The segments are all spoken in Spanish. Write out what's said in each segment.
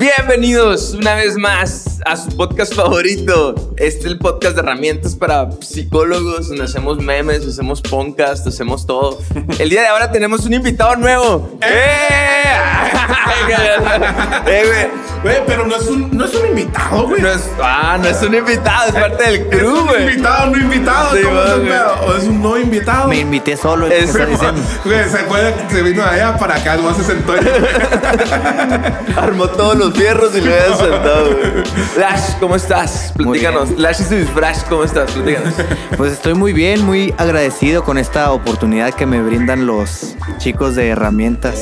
Bienvenidos una vez más a su podcast favorito. Este es el podcast de herramientas para psicólogos, donde hacemos memes, hacemos podcast, hacemos todo. El día de ahora tenemos un invitado nuevo. ¡Eh! ¡Eh, güey! Güey, pero no es un, no es un invitado, güey. No es, ah, no es un invitado, es parte del crew, ¿Es un güey. invitado, no invitado? Sí, ¿Cómo es pedo? ¿O es un no invitado? Me invité solo, es Es- lo que está diciendo. Güey, se acuerda que se vino de allá para acá, nomás se sentó. Armó todos los fierros y le había sentado, güey. Lash, ¿cómo estás? Muy Platícanos. Lash y su disfraz, ¿cómo estás? Platícanos. Pues estoy muy bien, muy agradecido con esta oportunidad que me brindan los chicos de herramientas.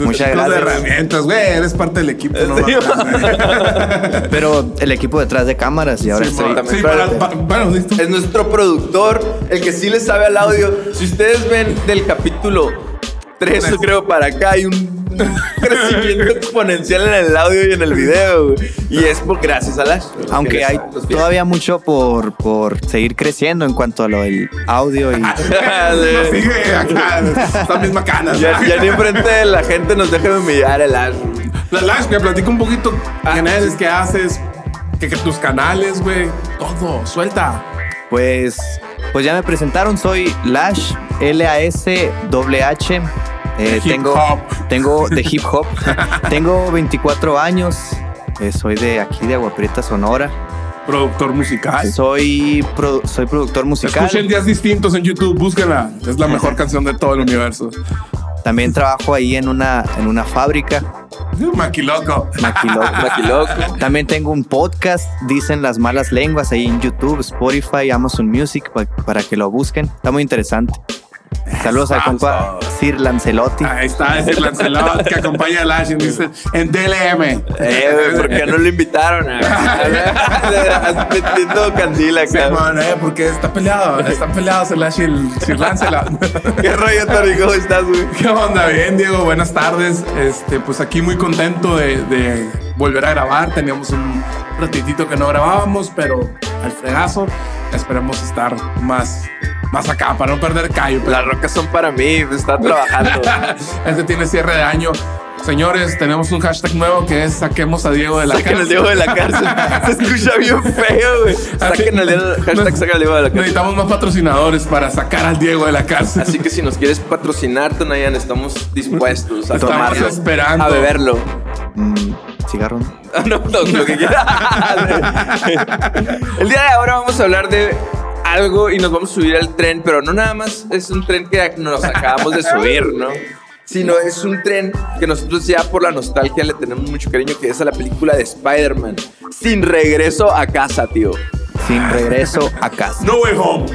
Muchas Chicos de gracias. Herramientas, güey, eres parte del equipo, no Sí. Pero el equipo detrás de cámaras y ahora Sí, estoy. ma- sí, para, pa- bueno, listo. Es nuestro productor, el que sí le sabe al audio. Si ustedes ven del capítulo 3, yo creo, para acá, hay un crecimiento exponencial en el audio y en el video. Y es por gracias a Lash. Aunque Que hay todavía mucho por, por seguir creciendo en cuanto a lo del audio y No sigue acá, esta misma cana. Ya, ya ni enfrente de la gente nos deja de humillar el Lash. La Lash, me platica un poquito Ah, quién eres, sí. qué haces, que, que tus canales, güey, todo, suelta. pues pues ya me presentaron, soy Lash, L-A-S-H. Eh, tengo, tengo de hip hop. tengo 24 años. eh, soy de aquí de Agua Prieta, Sonora. Productor musical. Soy, soy productor musical. Escuchen días distintos en YouTube, búsquenla. Es la mejor canción de todo el universo. También trabajo ahí en una, en una fábrica. Maquiloco. Maquiloco. Maquiloco. También tengo un podcast, dicen las malas lenguas, ahí en YouTube, Spotify, Amazon Music, pa- para que lo busquen. Está muy interesante. Saludos al compa Sir Lancelotti. Ahí está ese Lancelot que acompaña a Lash y dice en DLM. Eh, güey, ¿por qué no lo invitaron? Metiendo candila Sí, acá. man, eh, porque está peleado, están peleados el Lash y el Sir Lancelot. ¿Qué rollo, Tori? ¿Cómo estás, güey? ¿Qué onda? Bien, Diego, buenas tardes. Este, pues aquí muy contento de, de volver a grabar. Teníamos un ratitito que no grabábamos, pero al fregazo. Esperemos estar más, más acá para no perder callo. pero- Las rocas son para mí, está trabajando. este tiene cierre de año. Señores, tenemos un hashtag nuevo que es saquemos a Diego de la Saquen el cárcel. Diego de la cárcel. Se escucha bien feo, güey. Saquen el Diego, hashtag saca el Diego de la cárcel. Necesitamos más patrocinadores para sacar al Diego de la cárcel. Así que si nos quieres patrocinar, Tonayan, estamos dispuestos a Estamos tomarlo. esperando. A beberlo. Mm, cigarro. No, no, lo que quieras. El día de ahora vamos a hablar de algo y nos vamos a subir al tren, pero no nada más es un tren que nos acabamos de subir, ¿no? Sino es un tren que nosotros ya por la nostalgia le tenemos mucho cariño, que es a la película de Spider-Man. Sin regreso a casa, tío. Sin regreso a casa. No way home.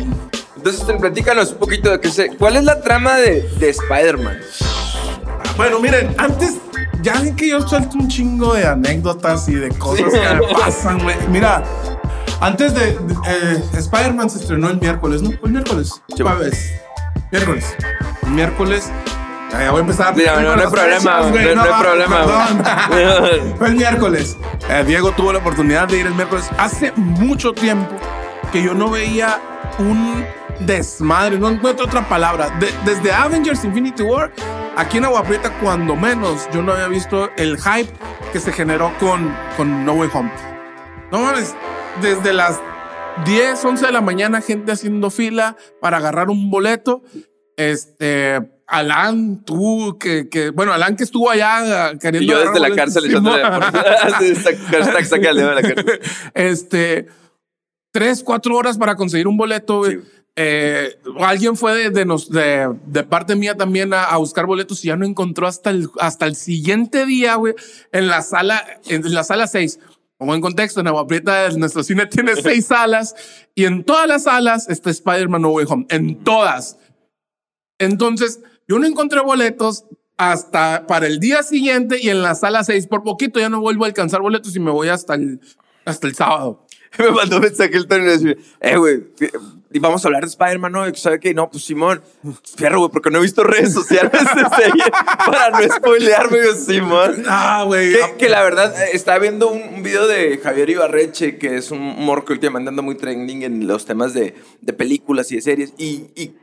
Entonces, platícanos un poquito de qué se... ¿Cuál es la trama de, de Spider-Man? Bueno, miren, antes ya ven que yo suelto un chingo de anécdotas y de cosas Sí. que me pasan, güey. Mira, antes de, de- eh, Spider-Man se estrenó el miércoles, ¿no? El miércoles. Sí. Jueves. Miércoles. El miércoles. Ya, ya voy a empezar. Sí, no, no hay problema, fechas, güey, no- no hay problema. Fue el miércoles. Eh, Diego tuvo la oportunidad de ir el miércoles. Hace mucho tiempo que yo no veía un desmadre, no encuentro otra palabra. De- desde Avengers Infinity War, aquí en Agua Prieta, cuando menos, yo no había visto el hype que se generó con, con No Way Home. No mames, desde las 10, 11 de la mañana, gente haciendo fila para agarrar un boleto. Este, Alan, tú, que, que bueno, Alan que estuvo allá eh, queriendo. Y yo desde la cárcel echándole... La cárcel. este, tres, cuatro horas para conseguir un boleto. Sí. Eh, alguien fue de, de, nos- de, de parte mía también a, a buscar boletos y ya no encontró hasta el, hasta el siguiente día, güey, en la sala, en la sala 6. Como en contexto, en Agua Prieta, nuestro cine tiene seis salas y en todas las salas está Spider-Man No Way Home. En todas. Entonces, yo no encontré boletos hasta para el día siguiente y en la sala 6. Por poquito ya no vuelvo a alcanzar boletos y me voy hasta el, hasta el sábado. Me mandó un mensaje el Tony y me decía, eh, güey, vamos a hablar de Spider-Man, ¿no? ¿Sabe qué? No, pues Simón, fierro, güey, porque no he visto redes sociales de serie para no spoilearme, Simón. Ah, güey. Que, que la verdad, eh, estaba viendo un, un video de Javier Ibarreche, que es un morro que últimamente anda muy trending en los temas de, de películas y de series, y, y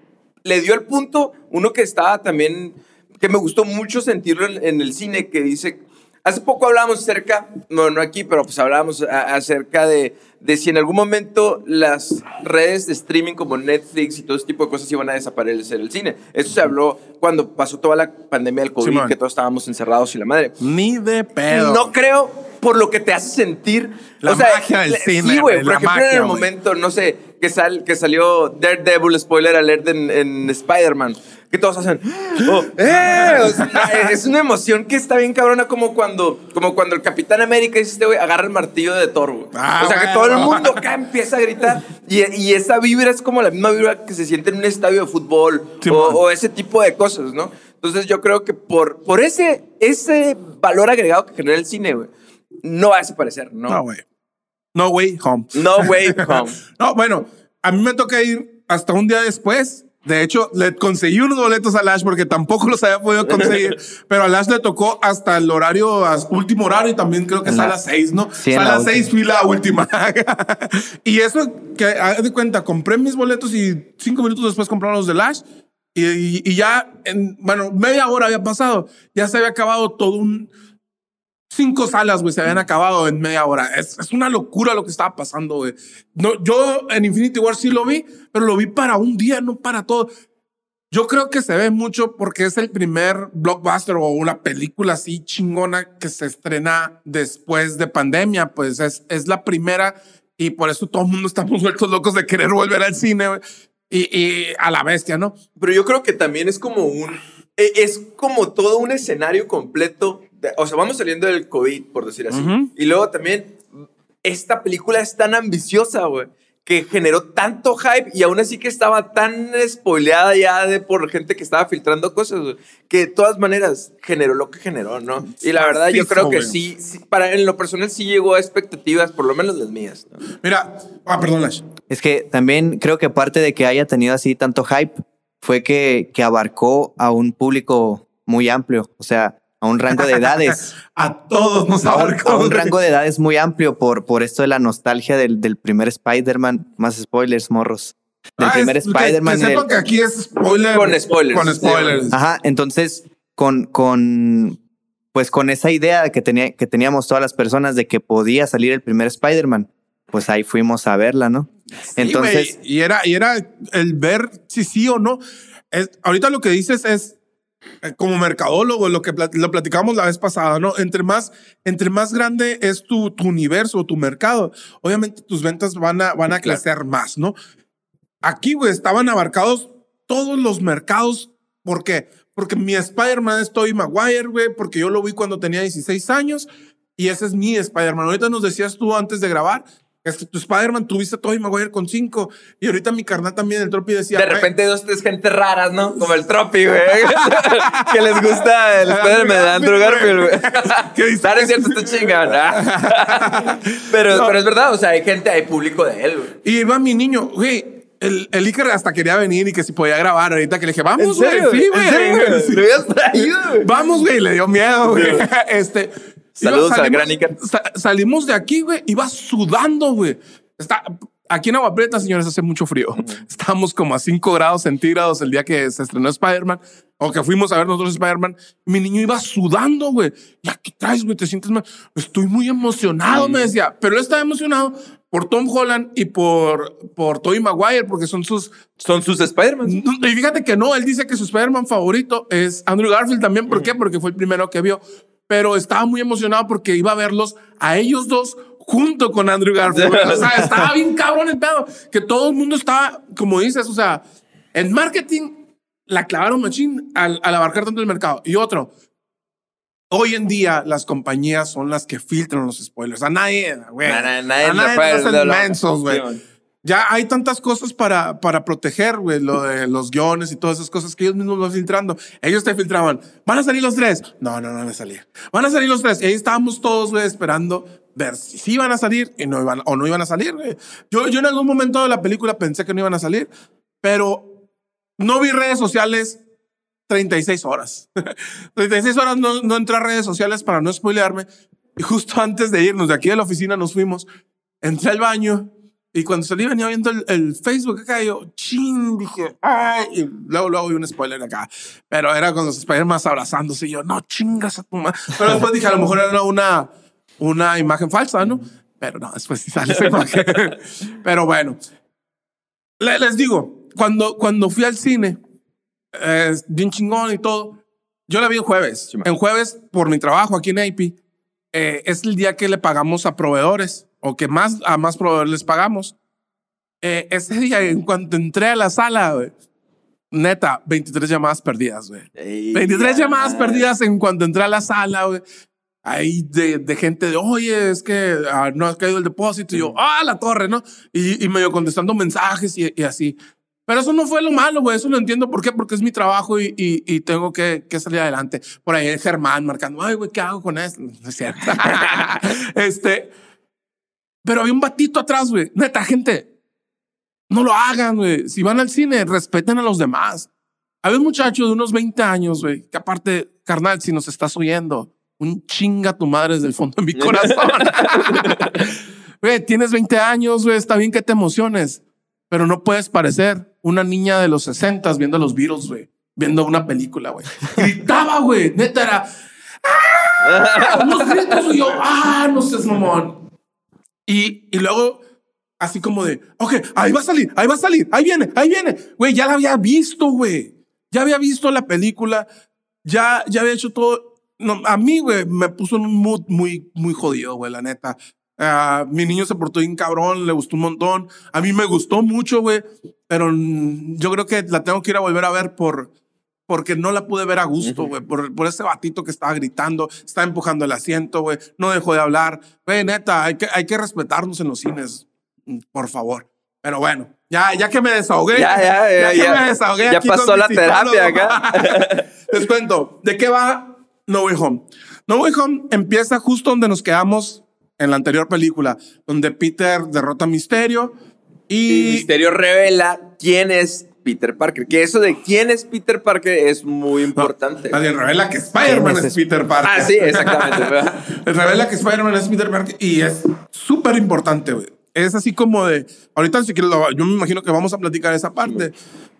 le dio el punto, uno que estaba también, que me gustó mucho sentirlo en, en el cine, que dice, Hace poco hablábamos acerca, no, no aquí, pero pues hablábamos acerca de, de si en algún momento las redes de streaming como Netflix y todo ese tipo de cosas iban a desaparecer el cine. Eso se habló cuando pasó toda la pandemia del COVID, Simón. que todos estábamos encerrados y la madre. Ni de pedo. No creo por lo que te hace sentir. La o sea, magia del cine, Sí, güey. Por ejemplo, en magia, el güey. momento, no sé, que, sal, que salió Daredevil, spoiler alert, en, en Spider-Man. Que todos hacen. "Oh, ¡Eh! O sea, es una emoción que está bien cabrona, como cuando, como cuando el Capitán América dice este güey, agarra el martillo de Thor. Ah, o sea, que todo el mundo acá empieza a gritar. Y, y esa vibra es como la misma vibra que se siente en un estadio de fútbol o, Simón. o ese tipo de cosas, ¿no? Entonces yo creo que por, por ese, ese valor agregado que genera el cine, güey, no va a desaparecer, ¿no? No, güey. No way home. No way home. No, bueno, a mí me toca ir hasta un día después. De hecho, le conseguí unos boletos a Lash porque tampoco los había podido conseguir. pero a Lash le tocó hasta el horario, último horario, y también creo que es a la- las seis, ¿no? Sí, a las seis fui la última. y eso, que de cuenta, compré mis boletos y cinco minutos después compraron los de Lash. Y, y- y ya, en, bueno, media hora había pasado. Ya se había acabado todo un, cinco salas, güey, se habían acabado en media hora. Es, es una locura lo que estaba pasando, güey. No, yo en Infinity War sí lo vi, pero lo vi para un día, no para todo. Yo creo que se ve mucho porque es el primer blockbuster o una película así chingona que se estrena después de pandemia. Pues es, es la primera y por eso todo el mundo estamos vueltos locos de querer volver al cine y, y a la bestia, ¿no? Pero yo creo que también es como un. e- Es como todo un escenario completo. De- o sea, vamos saliendo del COVID, por decir así. Ujú. Y luego también, esta película es tan ambiciosa, güey, que generó tanto hype y aún así que estaba tan spoileada ya de por gente que estaba filtrando cosas, güey, que de todas maneras generó lo que generó, ¿no? Y la verdad, yo creo que sí, sí, para, en lo personal sí llegó a expectativas, por lo menos las mías. ¿no? Mira, ah, perdón, Lash. Es que también creo que parte de que haya tenido así tanto hype fue que, que abarcó a un público muy amplio, o sea, a un rango de edades. A todos nos abarcó. a un rango de edades muy amplio por, por esto de la nostalgia del, del primer Spider-Man. Más spoilers, morros. Del Ah, primer que- Spider-Man. Que, y del- sepan que aquí es spoiler. Con spoilers. Con spoilers. Ajá, entonces con, con pues con esa idea que, tenía, que teníamos todas las personas de que podía salir el primer Spider-Man, pues ahí fuimos a verla, ¿no? Entonces, Sí, güey, y era, y era el ver si sí o no. Es, ahorita lo que dices es como mercadólogo, lo que lo platicamos la vez pasada, ¿no? Entre más, entre más grande es tu, tu universo, tu mercado, obviamente tus ventas van a, van a Claro. crecer más, ¿no? Aquí, güey, estaban abarcados todos los mercados. ¿Por qué? Porque mi Spider-Man es Tobey Maguire, güey, porque yo lo vi cuando tenía 16 años y ese es mi Spider-Man. Ahorita nos decías tú antes de grabar es que tu Spider-Man tuviste a Tobey Maguire con 5 y ahorita mi carnal también, el Tropi decía... De "Güey, repente dos, tres gente raras, ¿no? Como el Tropi, güey. que les gusta el Spider-Man de Andrew Garfield, güey. Claro, es cierto, está chingón. ¿ah? pero, No. pero es verdad, o sea, hay gente, hay público de él, güey. Y iba mi niño, güey. El, el Iker hasta quería venir y que si podía grabar ahorita que le dije, vamos, güey. Sí, güey. Sí. Güey. Vamos, güey. Le dio miedo, güey. Este. Saludos iba- al gran Iker. sa- salimos de aquí, güey. Iba sudando, güey. Está, aquí en Agua Prieta, señores, hace mucho frío. Estábamos como a 5 grados centígrados el día que se estrenó Spider-Man o que fuimos a ver nosotros Spider-Man. Mi niño iba sudando, güey. ¿Ya qué traes, güey? ¿Te sientes mal? Estoy muy emocionado, me decía. Pero él estaba emocionado por Tom Holland y por, por Tobey Maguire, porque son sus, Son sus Spider-Man. no, Y fíjate que no, él dice que su Spider-Man favorito es Andrew Garfield también. ¿Por qué? Porque fue el primero que vio. Pero estaba muy emocionado porque iba a verlos a ellos dos junto con Andrew Garfield. O sea, estaba bien cabrón el pedo. Que todo el mundo estaba, como dices, o sea, en marketing la clavaron machín al, al abarcar tanto el mercado. Y otro, hoy en día las compañías son las que filtran los spoilers. A nadie, güey. Na- na- nadie a nadie puede- nos hacen no lo- mensos, güey. Ya hay tantas cosas para, para proteger, güey, lo de los guiones y todas esas cosas que ellos mismos van filtrando. Ellos te filtraban. ¿Van a salir los tres? No, no, no van a salir. Van a salir los tres. Y ahí estábamos todos, güey, esperando ver si sí iban a salir y no iban, o no iban a salir, güey. Yo, yo en algún momento de la película pensé que no iban a salir, pero no vi redes sociales 36 horas. 36 horas no, no entré a redes sociales para no spoilearme. Y justo antes de irnos de aquí de la oficina nos fuimos, entré al baño Y cuando salí venía viendo el, el Facebook acá, yo, ching, dije, ay, y luego, luego vi un spoiler acá. Pero era con los Spider-Man abrazándose y yo, no, chingas a tu madre. Pero después dije, a lo mejor era una, una imagen falsa, ¿no? Pero no, después sí sale esa imagen. Pero bueno, Le- les digo, cuando, cuando fui al cine, eh, bien chingón y todo, yo la vi en jueves. Sí, en jueves, por mi trabajo aquí en AP, eh, es el día que le pagamos a proveedores o que más a más proveedores les pagamos. Eh, ese día, en cuanto entré a la sala, güey, neta, 23 llamadas perdidas, güey. Ey, 23 ya. llamadas perdidas en cuanto entré a la sala, güey. Ahí de, de gente de, oye, es que ah, no ha caído el depósito. Y yo, ah, la torre, ¿no? Y, y medio contestando mensajes y, y así. Pero eso no fue lo malo, güey. Eso lo entiendo. ¿Por qué? Porque es mi trabajo y, y, y tengo que, que salir adelante. Por ahí el Germán marcando, ay, güey, ¿qué hago con esto? No es cierto. este. Pero había un batito atrás, güey. Neta, gente, no lo hagan, güey. Si van al cine, respeten a los demás. Había un muchacho de unos 20 años, güey, que aparte, carnal, si nos estás oyendo, un chinga tu madre desde el fondo de mi corazón. Güey, tienes 20 años, güey, está bien que te emociones, pero no puedes parecer una niña de los 60 viendo a los Beatles, güey, viendo una película, güey. Gritaba, güey, neta era. ¡Ah! Unos gritos, y yo, ah, no seas mamón. Y, y luego, así como de, ok, ahí va a salir, ahí va a salir, ahí viene, ahí viene. Güey, ya la había visto, güey. Ya había visto la película, ya, ya había hecho todo. No, a mí, güey, me puso en un mood muy, muy jodido, güey, la neta. Ah, mi niño se portó bien cabrón, le gustó un montón. A mí me gustó mucho, güey, pero yo creo que la tengo que ir a volver a ver por, porque no la pude ver a gusto, güey, por, por ese batito que estaba gritando, estaba empujando el asiento, güey, no dejó de hablar. Güey, neta, hay que, hay que respetarnos en los cines, mm, por favor. Pero bueno, ya, ya que me desahogué, Ya, ya, ya, que ya. me desahogué Ya aquí pasó la terapia acá. Les cuento, ¿de qué va No Way Home? No Way Home empieza justo donde nos quedamos en la anterior película, donde Peter derrota a Misterio Y y... Misterio revela quién es Peter Parker. Que eso de quién es Peter Parker es muy importante. Bien, revela que Spider-Man ¿Quién es, es Peter Parker. Ah, sí, exactamente. Revela que Spider-Man es Peter Parker y es súper importante, güey. Es así como de, ahorita si quieres, yo me imagino que vamos a platicar esa parte.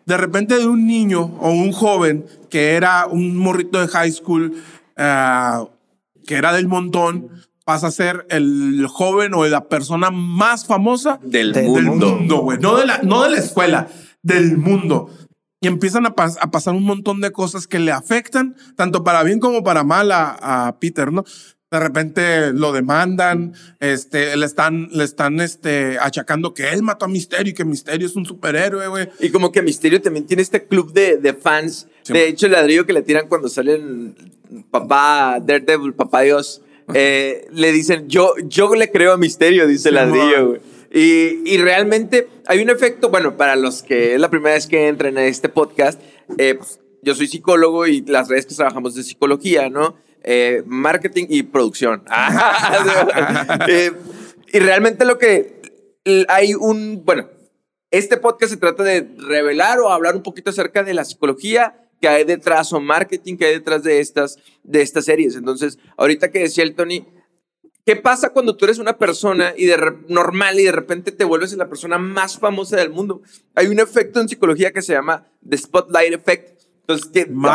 De repente de un niño o un joven que era un morrito de high school, ah, que era del montón, pasa a ser el joven o la persona más famosa Del Del mundo. mundo, güey. No, de la, no de la escuela, del mundo. Y empiezan a, pas- a pasar un montón de cosas que le afectan, tanto para bien como para mal a, a Peter, ¿no? De repente lo demandan, este, le están, le están, este, achacando que él mató a Misterio y que Misterio es un superhéroe, güey. Y como que Misterio también tiene este club de, de fans. Sí, de hecho, el ladrillo que le tiran cuando salen papá Daredevil, papá Dios, eh, le dicen, yo, yo le creo a Misterio, dice el ladrillo, güey. Y, realmente hay un efecto, bueno, para los que es la primera vez que entran a este podcast, eh, pues, yo soy psicólogo y las redes que trabajamos de psicología, ¿no? Eh, marketing y producción. Eh, y realmente lo que hay un, bueno, este podcast se trata de revelar o hablar un poquito acerca de la psicología que hay detrás o marketing que hay detrás de estas, de estas series. Entonces, ahorita que decía el Tony, ¿qué pasa cuando tú eres una persona y de normal y de repente te vuelves la persona más famosa del mundo? Hay un efecto en psicología que se llama the spotlight effect. Entonces, que no,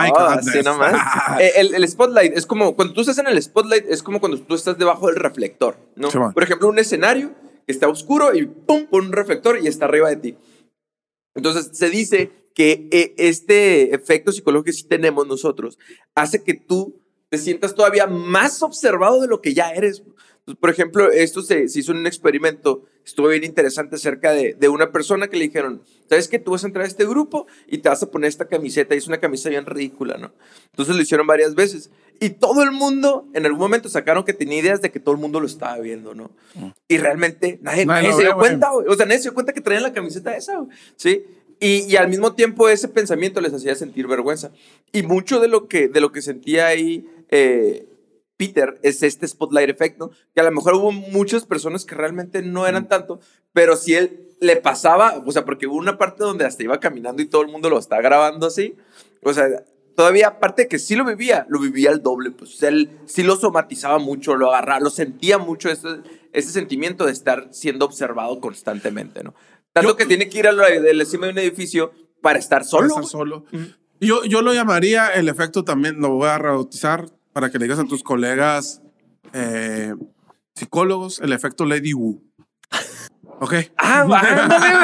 nomás. Eh, el, el spotlight es como cuando tú estás en el spotlight, es como cuando tú estás debajo del reflector, ¿no? Sí. Por ejemplo, un escenario que está oscuro y pum, pon un reflector y está arriba de ti. Entonces, se dice que eh, este efecto psicológico que sí tenemos nosotros hace que tú te sientas todavía más observado de lo que ya eres. Entonces, por ejemplo, esto se, se hizo en un experimento, estuvo bien interesante acerca de, de una persona que le dijeron, ¿sabes que Tú vas a entrar a este grupo y te vas a poner esta camiseta y es una camisa bien ridícula, ¿no? Entonces lo hicieron varias veces y todo el mundo en algún momento sacaron que tenía ideas de que todo el mundo lo estaba viendo, ¿no? Y realmente nadie, Nadie se dio cuenta. O sea, nadie se dio cuenta que traían la camiseta esa. ¿sí? Y, y al mismo tiempo ese pensamiento les hacía sentir vergüenza. Y mucho de lo que, de lo que sentía ahí eh, Peter es este spotlight effect, ¿no? Que a lo mejor hubo muchas personas que realmente no eran tanto, pero si él le pasaba, o sea, porque hubo una parte donde hasta iba caminando y todo el mundo lo está grabando así, o sea, todavía, aparte de que sí lo vivía, lo vivía al doble. Pues él sí lo somatizaba mucho, lo agarraba, lo sentía mucho ese, ese sentimiento de estar siendo observado constantemente, ¿no? Tanto que tiene que ir a la, de la cima de un edificio para estar solo. Para estar solo. Yo, yo lo llamaría el efecto también, lo voy a rebautizar para que le digas a tus colegas eh, psicólogos, el efecto Lady Wu. ¿Ok? Ah, ándale,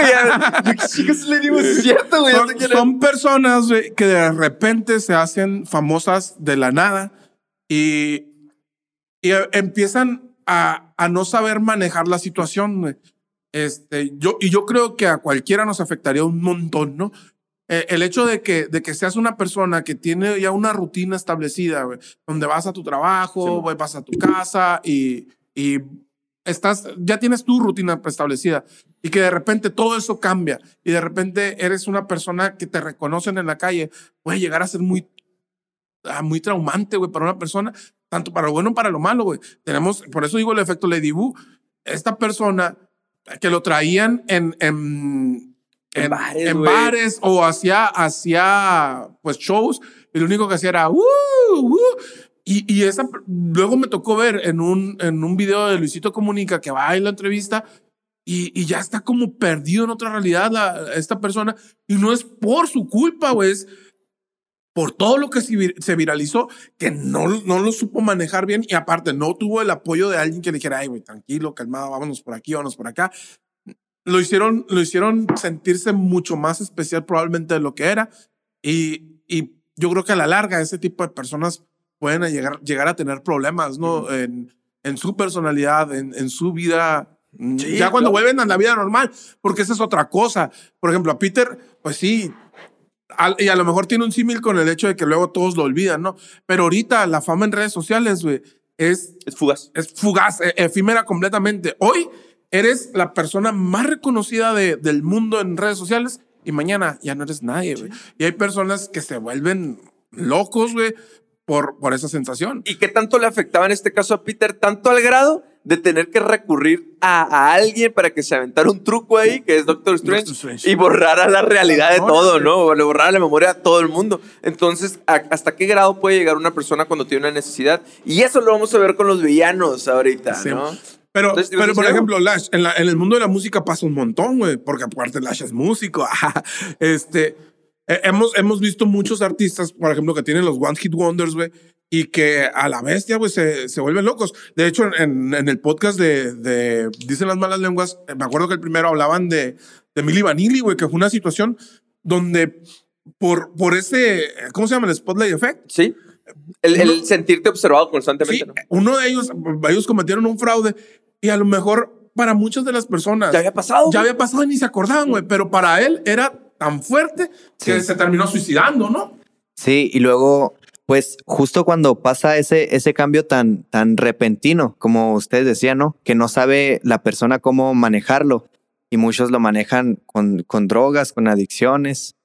güey. Chicos, le digo, es cierto, güey. Son, son personas güey, que de repente se hacen famosas de la nada y, y empiezan a, a no saber manejar la situación. güey. Este, yo, y yo creo que a cualquiera nos afectaría un montón, ¿no? Eh, el hecho de que, de que seas una persona que tiene ya una rutina establecida, güey, donde vas a tu trabajo, güey, vas a tu casa y, y estás, ya tienes tu rutina establecida y que de repente todo eso cambia y de repente eres una persona que te reconocen en la calle, puede llegar a ser muy, ah, muy traumante, güey, para una persona, tanto para lo bueno como para lo malo, güey. Tenemos, por eso digo el efecto Lady Wu, esta persona que lo traían en, en, En bares, en bares o hacía, hacía pues shows y lo único que hacía era "Uh, uh", y, y esa luego me tocó ver en un, en un video de Luisito Comunica que va en la entrevista y, y ya está como perdido en otra realidad la- esta persona y no es por su culpa, güey, es por todo lo que se, vir- se viralizó, que no, no lo supo manejar bien y aparte no tuvo el apoyo de alguien que le dijera, ay, güey, tranquilo, calmado, vámonos por aquí, vámonos por acá. Lo hicieron, lo hicieron sentirse mucho más especial probablemente de lo que era y, y yo creo que a la larga ese tipo de personas pueden llegar, llegar a tener problemas, ¿no? En, en su personalidad, en, en su vida. mm, Sí, ya cuando vuelven a la vida normal, porque esa es otra cosa. Por ejemplo, a Peter, pues sí, al- y a lo mejor tiene un símil con el hecho de que luego todos lo olvidan, ¿no? Pero ahorita la fama en redes sociales, güey, es, Es fugaz. es fugaz, e- efímera completamente. Hoy eres la persona más reconocida de- del mundo en redes sociales y mañana ya no eres nadie, güey. Y hay personas que se vuelven locos, güey, por, por esa sensación. ¿Y qué tanto le afectaba en este caso a Peter? Tanto al grado de tener que recurrir a, a alguien para que se aventara un truco ahí, que es Doctor Strange, Doctor Strange. y borrara la realidad de No, todo, no, ¿no? Le borrara la memoria a todo el mundo. Entonces, ¿a- ¿hasta qué grado puede llegar una persona cuando tiene una necesidad? Y eso lo vamos a ver con los villanos ahorita, Sí. Pero, Entonces, ¿ibas a pero por ejemplo, Lash, en, la- en el mundo de la música pasa un montón, güey, porque aparte Lash es músico. este, eh, hemos, hemos visto muchos artistas, por ejemplo, que tienen los One Hit Wonders, güey, y que a la bestia, güey, se, se vuelven locos. De hecho, en, en el podcast de, de Dicen las malas lenguas, eh, me acuerdo que el primero hablaban de, de Milli Vanilli, güey, que fue una situación donde por, por ese, ¿cómo se llama? El Spotlight Effect. Sí. El, el sentirte observado constantemente, Sí, ¿no? uno de ellos, ellos cometieron un fraude y a lo mejor para muchas de las personas Ya había pasado. ya había pasado y ni se acordaban, güey, pero para él era tan fuerte que Sí. se terminó suicidando, ¿no? Sí, y luego, pues justo cuando pasa ese, ese cambio tan, tan repentino, como ustedes decían, ¿no? Que no sabe la persona cómo manejarlo y muchos lo manejan con, con drogas, con adicciones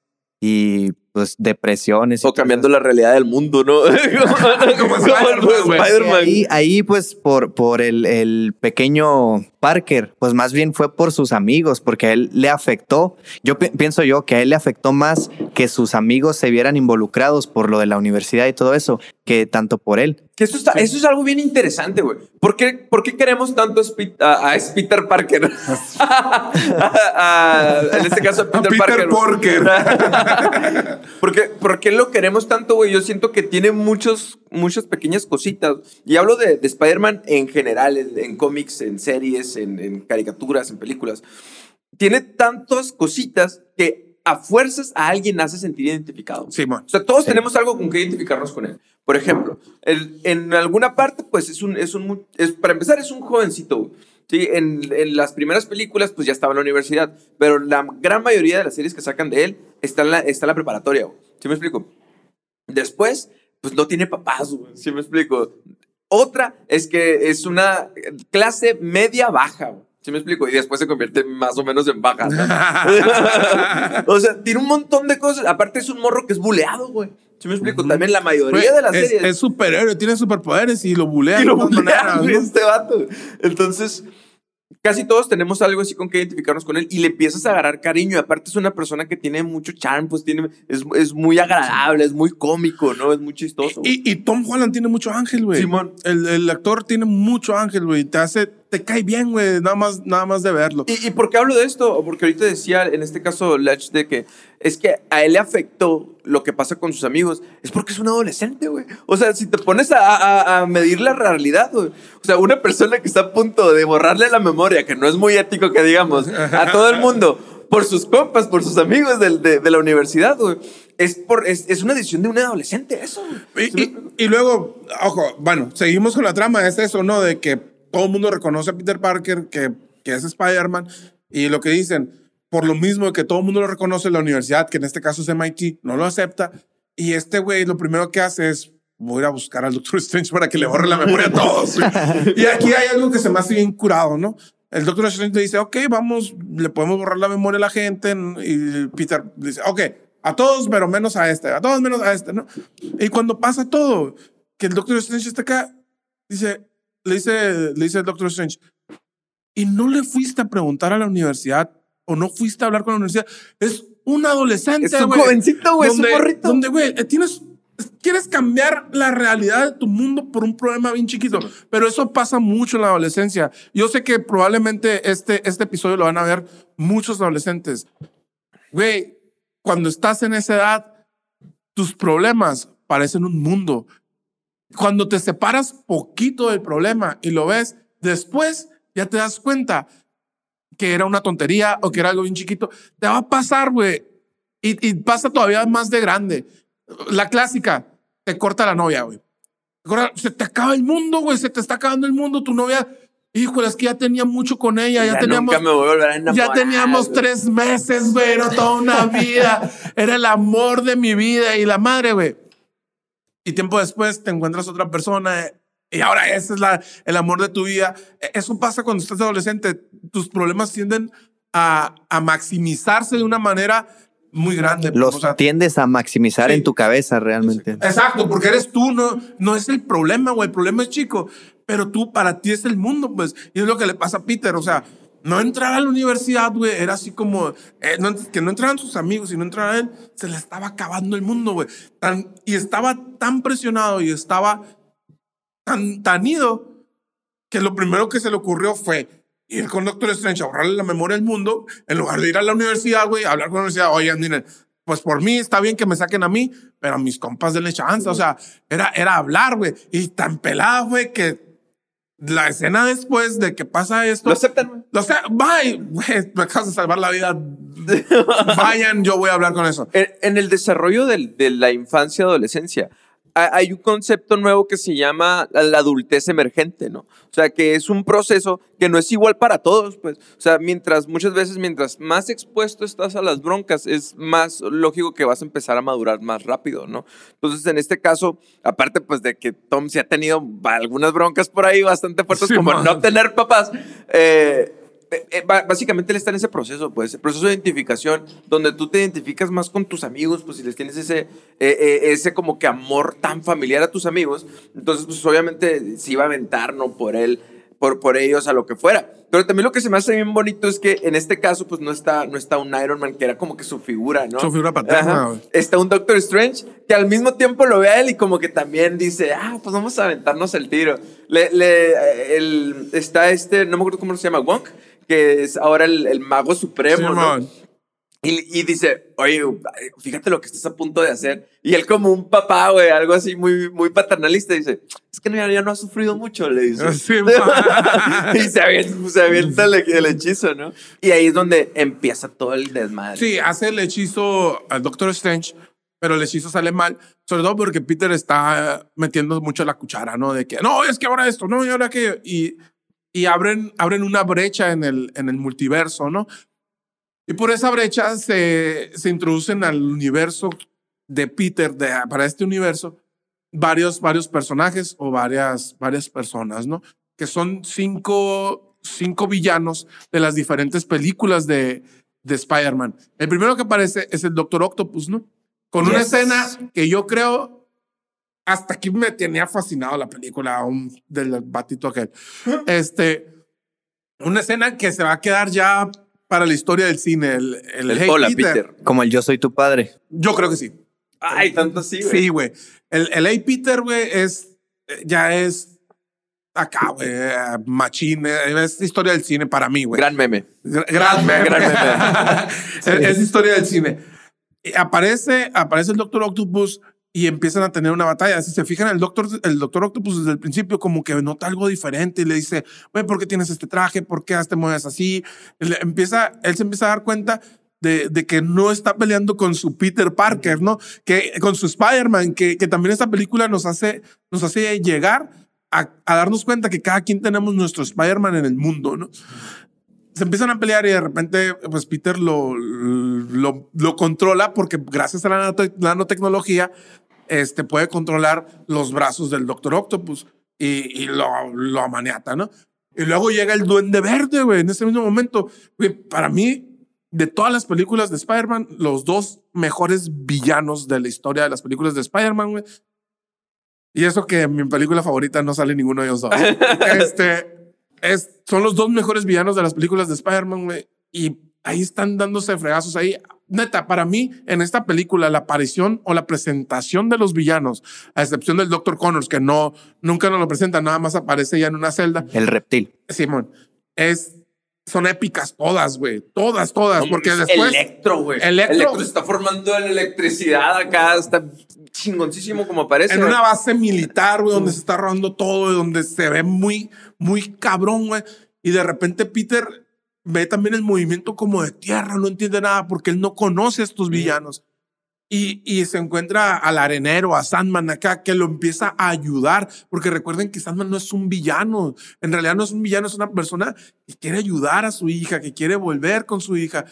y pues depresiones. O cambiando la realidad del mundo, ¿no? como Spider-Man. Spider-Man. Ahí, ahí, pues, por, por el, el pequeño Parker, pues más bien fue por sus amigos, porque a él le afectó. Yo pi- pienso yo que a él le afectó más que sus amigos se vieran involucrados por lo de la universidad y todo eso, que tanto por él. Que eso, está, eso es algo bien interesante, güey. ¿Por qué, por qué queremos tanto a, a- Peter Parker? A- a- en este caso, a Peter, Peter Parker. ¿Por qué, por qué lo queremos tanto, güey? Yo siento que tiene muchos, muchas pequeñas cositas. Y hablo de, de Spider-Man en general, en, en cómics, en series, en, en caricaturas, en películas. Tiene tantas cositas que a fuerzas a alguien hace sentir identificado. Sí, man. O sea, todos Sí. tenemos algo con que identificarnos con él. Por ejemplo, el- en alguna parte, pues es un, es un, es, para empezar, es un jovencito. Sí, en, en las primeras películas, pues ya estaba en la universidad, pero la gran mayoría de las series que sacan de él está en la, está en la preparatoria. güey. ¿Sí me explico? Después, pues no tiene papás, güey. ¿Sí me explico? Otra es que es una clase media baja. güey. ¿Sí me explico? Y después se convierte más o menos en baja. ¿no? o sea, tiene un montón de cosas. Aparte es un morro que es buleado, güey. ¿Sí me explico? También la mayoría de las es, series. es superhéroe, tiene superpoderes y lo bulean y lo de todas bulean, maneras, güey, ¿no? este vato. Entonces, casi todos tenemos algo así con que identificarnos con él y le empiezas a agarrar cariño. Y aparte es una persona que tiene mucho charm, pues tiene, es, es muy agradable, es muy cómico, ¿no? Es muy chistoso. Y, y Tom Holland tiene mucho ángel, güey. Simón. El, el actor tiene mucho ángel, güey. Te hace, te cae bien, güey. Nada más, nada más de verlo. ¿Y, ¿Y por qué hablo de esto? Porque ahorita decía, en este caso, Lech, de que es que a él le afectó lo que pasa con sus amigos. Es porque es un adolescente, güey. O sea, si te pones a, a- a medir la realidad, güey. O sea, una persona que está a punto de borrarle la memoria, que no es muy ético que digamos, a todo el mundo, por sus compas, por sus amigos de, de la universidad, güey. Es, por, es, es una decisión de un adolescente, eso. y luego, ojo, bueno, seguimos con la trama. Es eso, ¿no? De que todo el mundo reconoce a Peter Parker, que, que es Spider-Man. Y lo que dicen, por lo mismo que todo el mundo lo reconoce, la universidad, que en este caso es MIT, no lo acepta. Y este güey lo primero que hace es, voy a buscar al Doctor Strange para que le borre la memoria a todos. y aquí hay algo que se me hace bien curado, ¿no? El Doctor Strange le dice, ok, vamos, le podemos borrar la memoria a la gente. Y Peter dice, ok, a todos, pero menos a este, a todos menos a este, ¿no? Y cuando pasa todo, que el Doctor Strange está acá, dice, le dice, le dice el Doctor Strange, y no le fuiste a preguntar a la universidad o no fuiste a hablar con la universidad. Es un adolescente, Es un jovencito, güey, es un morrito. Donde, güey, tienes, quieres cambiar la realidad de tu mundo por un problema bien chiquito. Pero eso pasa mucho en la adolescencia. Yo sé que probablemente este, este episodio lo van a ver muchos adolescentes. Güey, cuando estás en esa edad, tus problemas parecen un mundo. Cuando te separas poquito del problema y lo ves, después ya te das cuenta que era una tontería o que era algo bien chiquito. Te va a pasar, güey. Y, y pasa todavía más de grande. La clásica, te corta la novia, güey. Se te acaba el mundo, güey. Se te está acabando el mundo. Tu novia, híjole, es que ya tenía mucho con ella. Ya, teníamos, nunca me voy a volver a enamorar. ya teníamos güey. tres meses, güey, no toda una vida. Era el amor de mi vida y la madre, güey. Y tiempo después te encuentras otra persona y ahora ese es la, el amor de tu vida. E- Eso pasa cuando estás adolescente. Tus problemas tienden a, a maximizarse de una manera muy grande. Los O sea, tiendes a maximizar sí. en tu cabeza realmente. Exacto, porque eres tú, no, no es el problema, güey. El problema es chico, pero tú, para ti es el mundo, pues. Y es lo que le pasa a Peter. O sea, no entrar a la universidad, güey, era así como eh, no- que no entraran sus amigos y no entrara él, se le estaba acabando el mundo, güey. Y estaba tan presionado y estaba tan, tan ido que lo primero que se le ocurrió fue ir con Doctor Strange a borrarle la memoria al mundo, en lugar de ir a la universidad, güey, a hablar con la universidad, oigan, miren, pues por mí está bien que me saquen a mí, pero a mis compas denle chance, o sea, era, era hablar, güey, y tan pelada, güey, que la escena después de que pasa esto... Lo aceptan, güey. O sea, bye, güey, me acabas de salvar la vida. Vayan, yo voy a hablar con eso. En, en el desarrollo del- de la infancia adolescencia, hay un concepto nuevo que se llama la adultez emergente, ¿no? O sea, que es un proceso que no es igual para todos, pues. O sea, mientras, muchas veces, mientras más expuesto estás a las broncas, es más lógico que vas a empezar a madurar más rápido, ¿no? Entonces, en este caso, aparte, pues, de que Tom sí ha tenido algunas broncas por ahí bastante fuertes, Sí, como man. no tener papás, eh, básicamente él está en ese proceso, pues, el proceso de identificación, donde tú te identificas más con tus amigos, pues, si les tienes ese, eh, eh, ese como que amor tan familiar a tus amigos, entonces, pues, obviamente, se iba a aventar, ¿no? Por él, por, por ellos, a lo que fuera. Pero también lo que se me hace bien bonito es que en este caso, pues, no está, no está un Iron Man, que era como que su figura, ¿no? Su figura paterna, Ajá. Está un Doctor Strange, que al mismo tiempo lo ve a él y como que también dice, ah, pues vamos a aventarnos el tiro. Le, le- el- está este, no me acuerdo cómo se llama, Wonk, que es ahora el, el mago supremo, ¿no? Simón. Y, y dice, oye, fíjate lo que estás a punto de hacer. Y él como un papá, güey, algo así muy, muy paternalista, dice, es que ya, ya no ha sufrido mucho, le dice. Sí, y se avienta, se avienta el, el hechizo, ¿no? Y ahí es donde empieza todo el desmadre. Sí, hace el hechizo al Doctor Strange, pero el hechizo sale mal, sobre todo porque Peter está metiendo mucho la cuchara, ¿no? De que, no, es que ahora esto, no, y ahora que... Y, y abren, abren una brecha en el, en el multiverso, ¿no? Y por esa brecha se, se introducen al universo de Peter, de, para este universo, varios, varios personajes o varias, varias personas, ¿no? Que son cinco, cinco villanos de las diferentes películas de, de Spider-Man. El primero que aparece es el Doctor Octopus, ¿no? Con una escena que yo creo hasta aquí me tenía fascinado la película un, del batito aquel. Este, una escena que se va a quedar ya para la historia del cine. El, el, El Hey hola, Peter. Peter. Como el yo soy tu padre. Yo creo que sí. Ay, tanto así, güey. Sí, güey. El, el Hey Peter, güey, es, ya es acá, güey, eh, machín. eh, Es historia del cine para mí, güey. Gran meme. Gra- Gran meme. Gran meme. es, es historia del cine. Aparece, aparece el Doctor Octopus y empiezan a tener una batalla. Si se fijan, el Doctor, el Doctor Octopus desde el principio como que nota algo diferente y le dice, güey, ¿por qué tienes este traje? ¿Por qué te mueves así? Él, empieza, él se empieza a dar cuenta de, de que no está peleando con su Peter Parker, ¿no? Que con su Spider-Man, que, que también esta película nos hace, nos hace llegar a, a darnos cuenta que cada quien tenemos nuestro Spider-Man en el mundo, ¿no? se empiezan a pelear y de repente, pues Peter lo, lo, lo controla porque gracias a la nanote- nanotecnología, este puede controlar los brazos del Doctor Octopus y, y lo, lo amaniata, ¿no? Y luego llega el Duende Verde, güey, en ese mismo momento. Güey, para mí, de todas las películas de Spider-Man, los dos mejores villanos de la historia de las películas de Spider-Man, güey. Y eso que en mi película favorita no sale ninguno de ellos dos. este, es, son los dos mejores villanos de las películas de Spider-Man, güey. Y ahí están dándose fregazos ahí. Neta, para mí, en esta película, la aparición o la presentación de los villanos, a excepción del Dr. Connors, que no, nunca nos lo presenta, nada más aparece ya en una celda. El reptil. Simón, es, son épicas todas, güey. Todas, todas. porque después. Electro, güey. Electro- Electro se está formando en electricidad acá. Está chingoncísimo como parece. en una base militar, güey, donde se está robando todo, y donde se ve muy, muy cabrón, güey. Y de repente Peter ve también el movimiento como de tierra, no entiende nada porque él no conoce a estos villanos. Y, y se encuentra al arenero, a Sandman acá, que lo empieza a ayudar, porque recuerden que Sandman no es un villano, en realidad no es un villano, es una persona que quiere ayudar a su hija, que quiere volver con su hija.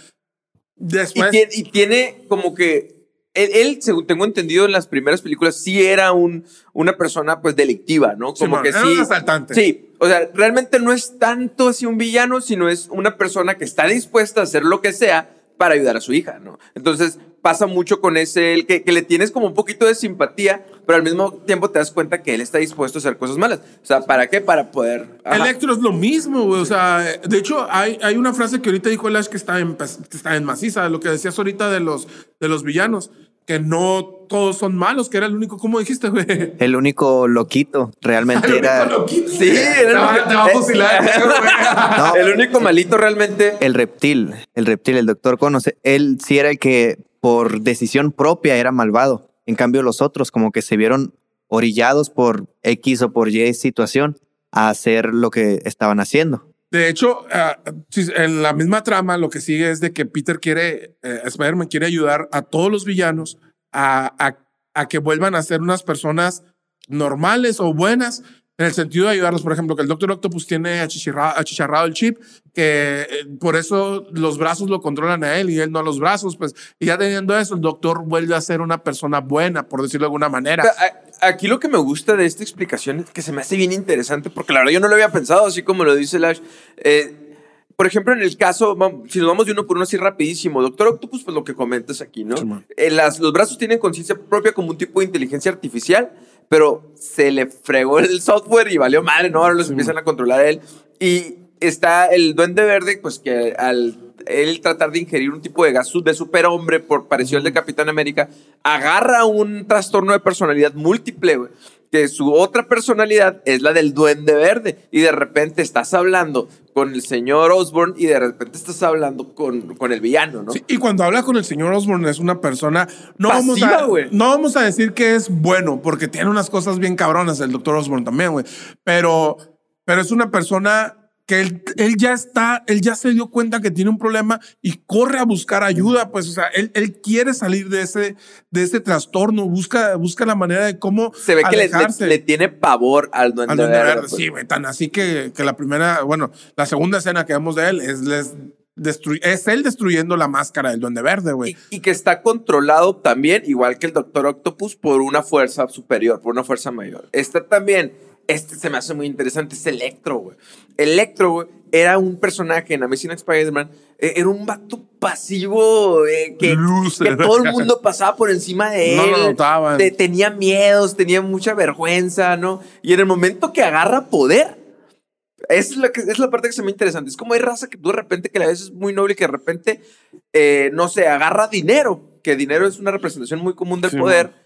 Y Después, tiene, y tiene como que. Él, él, según tengo entendido, en las primeras películas sí era un, una persona pues delictiva, ¿no? Como que era sí. un asaltante. Sí, o sea, realmente no es tanto así un villano, sino es una persona que está dispuesta a hacer lo que sea para ayudar a su hija, ¿no? Entonces pasa mucho con ese, el que, que le tienes como un poquito de simpatía, pero al mismo tiempo te das cuenta que él está dispuesto a hacer cosas malas. O sea, ¿para qué? Para poder... Ajá. Electro es lo mismo, güey. O sea, de hecho, hay, hay una frase que ahorita dijo Elash que está en, pues, que está en maciza, lo que decías ahorita de los, de los villanos, que no todos son malos, que era el único, ¿cómo dijiste, güey? El único loquito realmente era Sí, era Te va, el- te va a fusilar, güey. No. El único malito realmente... el reptil. El reptil, el doctor conoce. Él sí era el que por decisión propia era malvado. En cambio, los otros como que se vieron orillados por X o por Y situación a hacer lo que estaban haciendo. De hecho, ah, en la misma trama, lo que sigue es de que Peter quiere, eh, Spider-Man quiere ayudar a todos los villanos a, a, a que vuelvan a ser unas personas normales o buenas, en el sentido de ayudarlos. Por ejemplo, que el Doctor Octopus tiene achicharra- achicharrado el chip, que eh, por eso los brazos lo controlan a él y él no a los brazos. Pues, y ya teniendo eso, el Doctor vuelve a ser una persona buena, por decirlo de alguna manera. Aquí lo que me gusta de esta explicación es que se me hace bien interesante, porque la verdad yo no lo había pensado, así como lo dice Lash. Eh, por ejemplo, en el caso, si nos vamos de uno por uno así rapidísimo, Doctor Octopus, pues lo que comentas aquí, ¿no? Simón. Eh, las- los brazos tienen conciencia propia como un tipo de inteligencia artificial, pero se le fregó el software y valió madre, ¿no? Ahora los empiezan a controlar a él. Y está el Duende Verde, pues que al él tratar de ingerir un tipo de gas de superhombre, por parecido al de Capitán América, agarra un trastorno de personalidad múltiple, güey, que su otra personalidad es la del Duende Verde. Y de repente estás hablando con el señor Osborn y de repente estás hablando con, con el villano, ¿no? Sí, y cuando habla con el señor Osborn es una persona. No, vamos Pasiva, a, güey. no vamos a decir que es bueno, porque tiene unas cosas bien cabronas el doctor Osborn también, güey. Pero, pero es una persona que él, él ya está, él ya se dio cuenta que tiene un problema y corre a buscar ayuda. Pues, o sea, él, él quiere salir de ese, de ese trastorno, busca, busca la manera de cómo. Se ve que le, le- tiene pavor al Duende, Al Duende Verde. Verde, pues. sí, tan así que, que la primera, bueno, la segunda escena que vemos de él es, les es él destruyendo la máscara del Duende Verde, güey. Y, y que está controlado también, igual que el Doctor Octopus, por una fuerza superior, por una fuerza mayor. Está también, este se me hace muy interesante, es Electro, güey. Electro, güey, era un personaje en Amazing Spider-Man, eh, era un vato pasivo eh, que, todo el mundo pasaba por encima de él. No lo notaban. Te- tenía miedos, tenía mucha vergüenza, ¿no? Y en el momento que agarra poder, es la, que, es la parte que se me interesante. Es como hay raza que tú de repente que a veces es muy noble y que de repente, eh, no sé, agarra dinero, que dinero es una representación muy común del Sí, poder.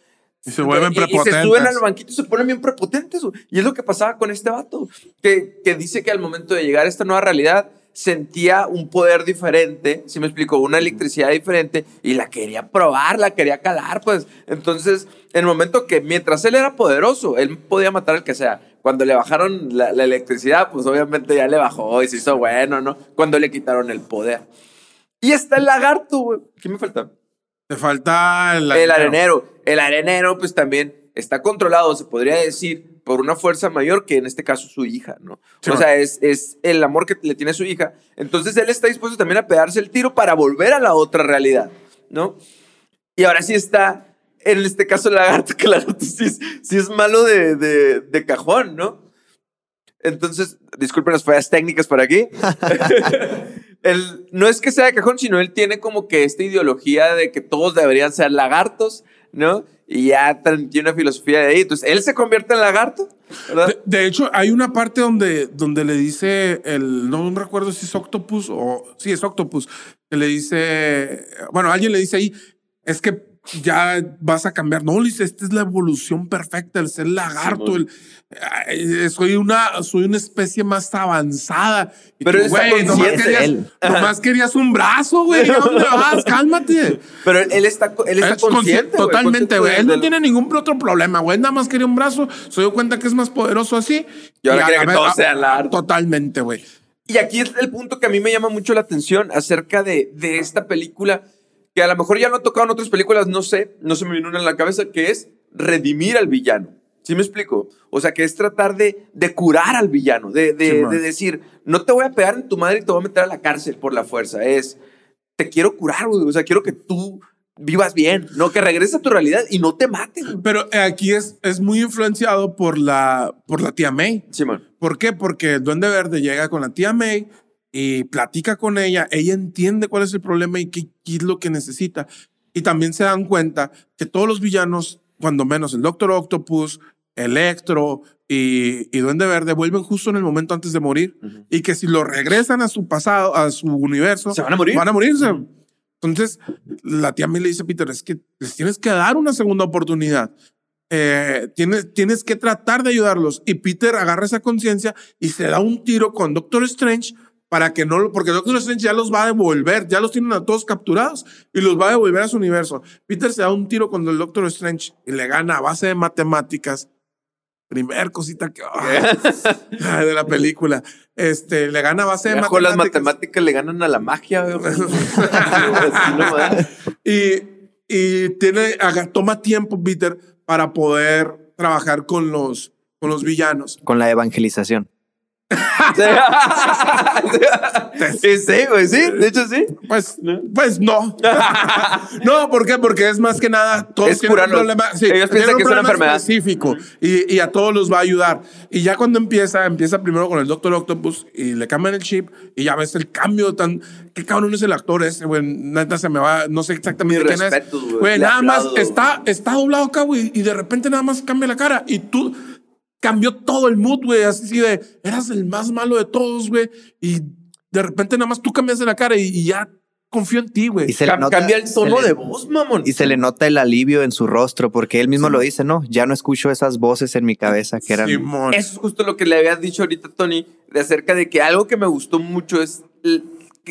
Y se vuelven Y- y prepotentes. se suben al banquito y se ponen bien prepotentes. Y es lo que pasaba con este vato, que, que dice que al momento de llegar a esta nueva realidad sentía un poder diferente, si me explico, una electricidad diferente y la quería probar, la quería calar, pues. Entonces, en el momento que mientras él era poderoso, él podía matar al que sea. Cuando le bajaron la, la electricidad, pues obviamente ya le bajó y se hizo bueno, ¿no? Cuando le quitaron el poder. Y está el lagarto, güey. ¿Qué me falta? Te falta el, El arenero. El arenero, pues también está controlado, se podría decir, por una fuerza mayor que en este caso su hija, ¿no? Sí, o sea, es, es el amor que le tiene a su hija. Entonces él está dispuesto también a pegarse el tiro para volver a la otra realidad, ¿no? Y ahora sí está, en este caso, el lagarto, que el lagarto sí es, sí es malo de, de, de cajón, ¿no? Entonces, disculpen las fallas técnicas por aquí. Él, no es que sea de cajón, sino él tiene como que esta ideología de que todos deberían ser lagartos, ¿no? Y ya tiene una filosofía de ahí. Entonces, él se convierte en lagarto, ¿verdad? De, hecho, hay una parte donde, donde le dice el, no recuerdo si es Octopus o, sí, es Octopus, que le dice, bueno, alguien le dice ahí, es que ya vas a cambiar. No, dice, esta es la evolución perfecta, el ser lagarto, el, eh, soy una, soy una especie más avanzada. Y Pero tú, güey, nomás querías, nomás querías un brazo, güey, ¿a dónde vas? Cálmate. Pero él, está, él está Es consci- consciente. güey, Totalmente, güey. Él no tiene ningún otro problema, güey. Nada más quería un brazo, se dio cuenta que es más poderoso así. Y ahora la que vez- todos a- sean lagartos. Totalmente, güey. Y aquí es el punto que a mí me llama mucho la atención acerca de, de esta película, que a lo mejor ya lo han tocado en otras películas, no sé, no se me vino una en la cabeza, que es redimir al villano. ¿Sí me explico? O sea, que es tratar de, de curar al villano, de, de- Sí, decir, no te voy a pegar en tu madre y te voy a meter a la cárcel por la fuerza. Es, te quiero curar, güey. O sea, quiero que tú vivas bien, no que regreses a tu realidad y no te güey. Pero aquí es, es muy influenciado por la, por la tía May. Simón. ¿Por qué? Porque el Duende Verde llega con la tía May y platica con ella. Ella entiende cuál es el problema y qué, qué es lo que necesita. Y también se dan cuenta que todos los villanos, cuando menos el Doctor Octopus, Electro y, y Duende Verde, vuelven justo en el momento antes de morir. Y que si lo regresan a su pasado, a su universo, Se van a morir. Van a morirse. Entonces, la tía May le dice a Peter, es que les tienes que dar una segunda oportunidad. Eh, tienes, tienes que tratar de ayudarlos. Y Peter agarra esa conciencia y se da un tiro con Doctor Strange para que no lo, porque Doctor Strange ya los va a devolver, ya los tienen a todos capturados y los va a devolver a su universo. Peter se da un tiro con el Doctor Strange y le gana a base de matemáticas. Primer cosita que ah, de la película. Este le gana a base de con las matemáticas. matemáticas le ganan a la magia. Y, y tiene, toma tiempo, Peter, para poder trabajar con los, con los villanos. con la evangelización. Sí, sí, güey, sí, de hecho sí. Pues ¿No? pues no. no, ¿por qué? Porque es más que nada, todos Es tienen un problema. sí, Ellos piensan que es una enfermedad. específico y, y a todos los va a ayudar. Y ya cuando empieza, empieza primero con el Doctor Octopus y le cambian el chip y ya ves el cambio tan. ¿Qué cabrón es el actor ese, güey? Neta se me va, no sé exactamente Mis quién respetos, es. güey. Nada más aplaudo, está, está doblado acá, güey, y de repente nada más cambia la cara y tú. Cambió todo el mood, güey, así de, eras el más malo de todos, güey, y de repente nada más tú cambiaste la cara y, y ya confío en ti, güey. Y se le Cam- nota- Cambia el tono le- de voz, mamón. Y se le nota el alivio en su rostro, porque él mismo lo dice, ¿no? Ya no escucho esas voces en mi cabeza que eran... Simón. Eso es justo lo que le habías dicho ahorita, Tony, de acerca de que algo que me gustó mucho es.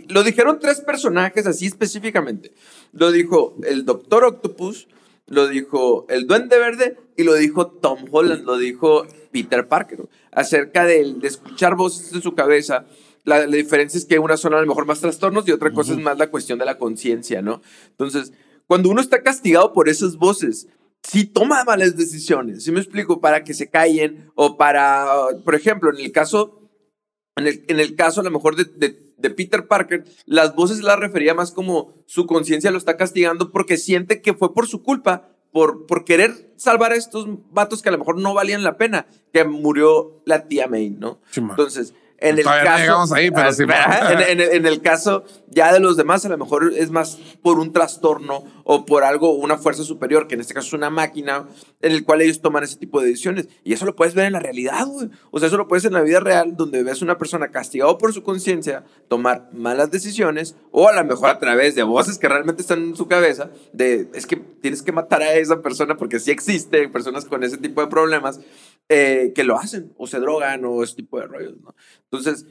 Lo dijeron tres personajes así específicamente. Lo dijo el Doctor Octopus, lo dijo el Duende Verde y lo dijo Tom Holland, lo dijo Peter Parker. Acerca del- de, escuchar voces en su cabeza. La, la diferencia es que una son a lo mejor más trastornos y otra cosa es más la cuestión de la conciencia, ¿no? Entonces, cuando uno está castigado por esas voces, sí toma malas decisiones, ¿sí me explico? Para que se callen o para, por ejemplo, en el caso, en el, en el caso a lo mejor de, de- de Peter Parker, las voces las refería más como su conciencia lo está castigando porque siente que fue por su culpa, por, por querer salvar a estos vatos que a lo mejor no valían la pena, que murió la tía May, ¿no? Sí. Entonces, En el Todavía no caso, llegamos ahí, pero sí. En, en el- en el caso ya de los demás, a lo mejor es más por un trastorno o por algo, una fuerza superior, que en este caso es una máquina, en el cual ellos toman ese tipo de decisiones. Y eso lo puedes ver en la realidad, güey. O sea, eso lo puedes ver en la vida real, donde ves una persona castigado por su conciencia tomar malas decisiones, o a lo mejor a través de voces que realmente están en su cabeza, de es que tienes que matar a esa persona porque sí existe personas con ese tipo de problemas eh, que lo hacen, o se drogan, o ese tipo de rollos, ¿no? Entonces,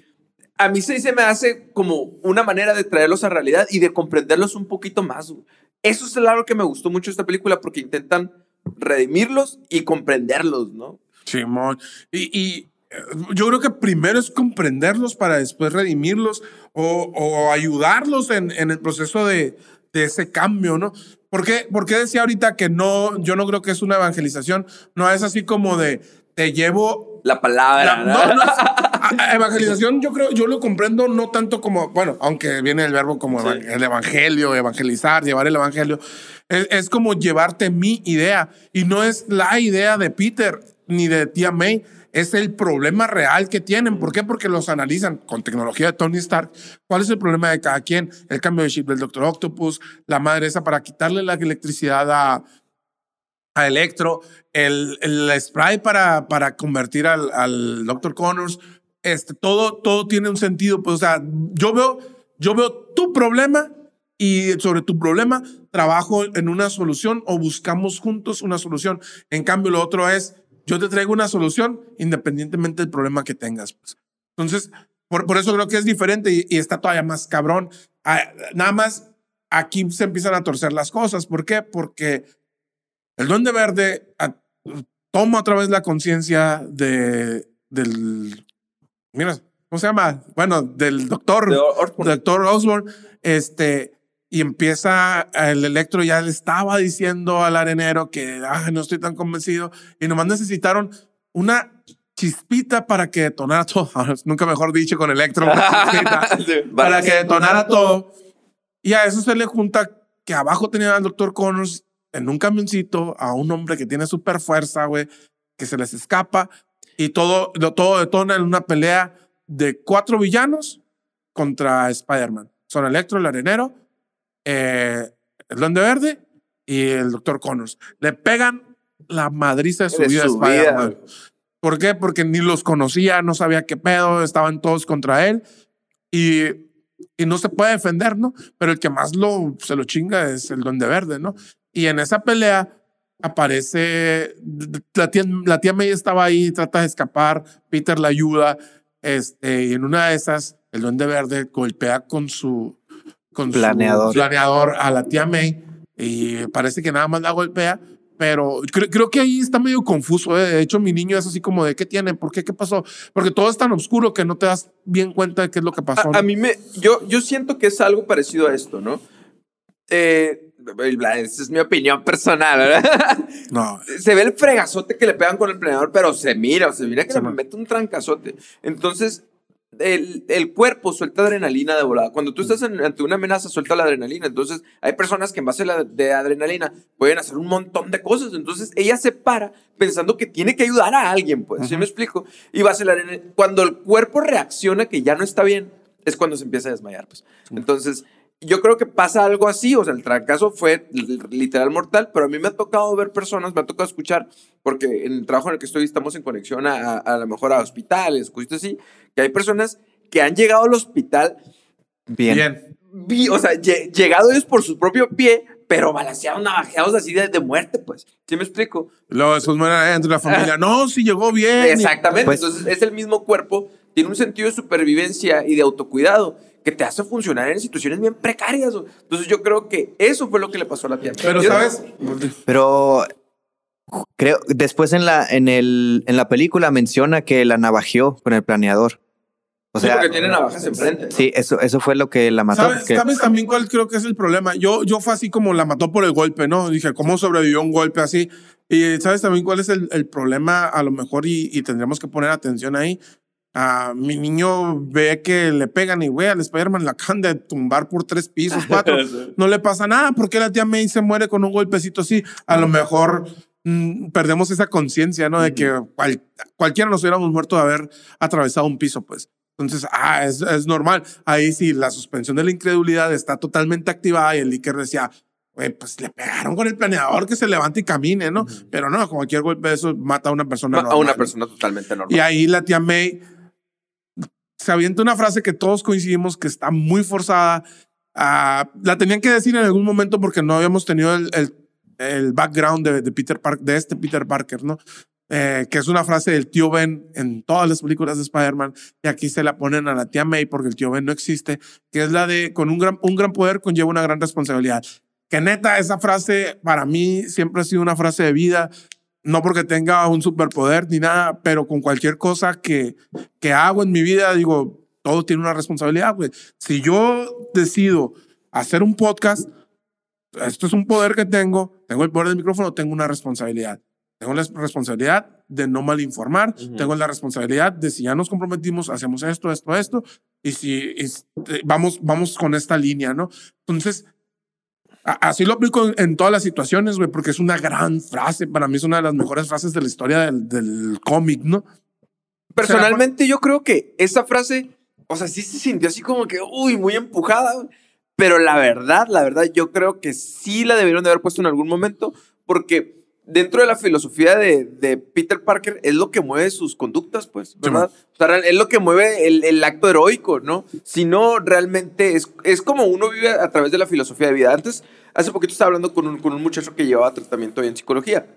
a mí sí se me hace como una manera de traerlos a realidad y de comprenderlos un poquito más. Eso es algo que me gustó mucho esta película porque intentan redimirlos y comprenderlos, ¿no? Simón. Y, y, eh, yo creo que primero es comprenderlos para después redimirlos o, o ayudarlos en, en el proceso de, de ese cambio, ¿no? ¿Por qué, por qué decía ahorita que no, yo no creo que es una evangelización? No es así como de te llevo La palabra. la- ¿no? no, no, a- evangelización yo creo, yo lo comprendo no tanto como, bueno, aunque viene el verbo como Sí. el evangelio, evangelizar, llevar el evangelio, es, es como llevarte mi idea y no es la idea de Peter ni de tía May, es el problema real que tienen. ¿Por qué? Porque los analizan con tecnología de Tony Stark. ¿Cuál es el problema de cada quien? El cambio de chip del Doctor Octopus, la madre esa para quitarle la electricidad a, a Electro, el, el spray para, para convertir al, al Dr. Connors, este, todo, todo tiene un sentido. Pues, o sea, yo veo, yo veo tu problema y sobre tu problema trabajo en una solución o buscamos juntos una solución. En cambio, lo otro es, yo te traigo una solución independientemente del problema que tengas. pues. Entonces, por, por eso creo que es diferente y, y está todavía más cabrón. Ah, nada más aquí se empiezan a torcer las cosas. ¿Por qué? Porque el Duende Verde a- toma otra vez la conciencia de, del, mira, ¿cómo se llama? Bueno, del doctor, De Osborn. doctor Osborn, este, y empieza, el electro ya le estaba diciendo al arenero que, ah, no estoy tan convencido, y nomás necesitaron una chispita para que detonara todo, nunca mejor dicho con electro, para que detonara todo. Y a eso se le junta que abajo tenía al doctor Connors en un camioncito a un hombre que tiene super fuerza, güey, que se les escapa y todo, todo detona en una pelea de cuatro villanos contra Spider-Man. Son Electro, el arenero, eh, el Duende Verde y el doctor Connors. Le pegan la madriza de su De vida a Spider-Man. ¿Por qué? Porque ni los conocía, no sabía qué pedo, estaban todos contra él y, y no se puede defender, ¿no? Pero el que más lo, se lo chinga es el Duende Verde, ¿no? Y en esa pelea aparece, la tía, la tía May estaba ahí, trata de escapar, Peter la ayuda, este, y en una de esas, el Duende Verde golpea con su, con su Planeador. planeador a la tía May y parece que nada más la golpea, pero creo, creo que ahí está medio confuso. ¿eh? De hecho, mi niño es así como de qué tiene, por qué, qué pasó, porque todo es tan oscuro que no te das bien cuenta de qué es lo que pasó. A, a mí me, yo, yo siento que es algo parecido a esto, ¿no? Eh, esa es mi opinión personal, ¿verdad? no, se ve el fregazote que le pegan con el planeador, pero se mira, o se mira que le man. mete un trancazote. Entonces, el, el cuerpo suelta adrenalina de volada. Cuando tú estás en- ante una amenaza, suelta la adrenalina. Entonces, hay personas que en base a la de adrenalina pueden hacer un montón de cosas. Entonces, ella se para pensando que tiene que ayudar a alguien, pues, ¿sí Ujú. me explico? Y va a la adrenalina. Cuando el cuerpo reacciona que ya no está bien, es cuando se empieza a desmayar, pues. Entonces, yo creo que pasa algo así, o sea, el trancazo fue li- literal mortal, pero a mí me ha tocado ver personas, me ha tocado escuchar, porque en el trabajo en el que estoy estamos en conexión a, a, a lo mejor a hospitales, cositas así, que hay personas que han llegado al hospital, Bien. bien. vi- o sea, lle- llegado ellos por su propio pie, pero balanceados, navajeados así de, de muerte, pues. ¿Sí me explico? Luego después muere entre la familia. No, sí llegó bien. Exactamente. Pues- Entonces, es el mismo cuerpo, tiene un sentido de supervivencia y de autocuidado que te hace funcionar en situaciones bien precarias. Entonces, yo creo que eso fue lo que le pasó a la tía. Pero, Yo- ¿sabes? Pero creo después en la en el en la película menciona que la navajeó con el planeador. O Sí, sea, porque tiene navajas enfrente. sí, eso eso fue lo que la mató. ¿Sabes, que- ¿Sabes también cuál creo que es el problema? Yo, yo fue así como la mató por el golpe, ¿no? Dije, ¿cómo sobrevivió un golpe así? Y ¿sabes también cuál es el, el problema? A lo mejor, y, y tendríamos que poner atención ahí. Ah, mi niño ve que le pegan y, güey, al Spider-Man la acaban de tumbar por tres pisos, cuatro. no le pasa nada. ¿Por qué la tía May se muere con un golpecito así? A lo mejor mm, perdemos esa conciencia, ¿no? De que cual- cualquiera nos hubiéramos muerto de haber atravesado un piso, pues. Entonces, ah, es, es normal. Ahí sí, la suspensión de la incredulidad está totalmente activada y el Iker decía, pues le pegaron con el planeador que se levante y camine, ¿no? Pero no, cualquier golpe de eso mata a una persona normal. A una persona totalmente normal. Y ahí la tía May se avienta una frase que todos coincidimos que está muy forzada. Ah, la tenían que decir en algún momento porque no habíamos tenido el, el, background de, Peter Park, de este Peter Parker, ¿no? Eh, que es una frase del tío Ben en todas las películas de Spider-Man, y aquí se la ponen a la tía May porque el tío Ben no existe, que es la de con un gran, un gran poder conlleva una gran responsabilidad. Que neta, esa frase para mí siempre ha sido una frase de vida, no porque tenga un superpoder ni nada, pero con cualquier cosa que, que hago en mi vida, digo, todo tiene una responsabilidad. Pues. Si yo decido hacer un podcast, esto es un poder que tengo, tengo el poder del micrófono, tengo una responsabilidad. Tengo la responsabilidad de no malinformar, tengo la responsabilidad de si ya nos comprometimos, hacemos esto, esto, esto, y si vamos, vamos con esta línea, ¿no? Entonces, Así lo aplico en todas las situaciones, güey, porque es una gran frase. Para mí es una de las mejores frases de la historia del, del cómic, ¿no? Personalmente, yo creo que esa frase, o sea, sí se sintió así como que, uy, muy empujada, pero la verdad, la verdad, yo creo que sí la debieron de haber puesto en algún momento, porque dentro de la filosofía de, de, Peter Parker es lo que mueve sus conductas, pues, ¿verdad? o sea, es lo que mueve el, el, acto heroico, ¿no? Si no, realmente es, es como uno vive a través de la filosofía de vida. Antes, hace poquito estaba hablando con un, con un muchacho que llevaba tratamiento en psicología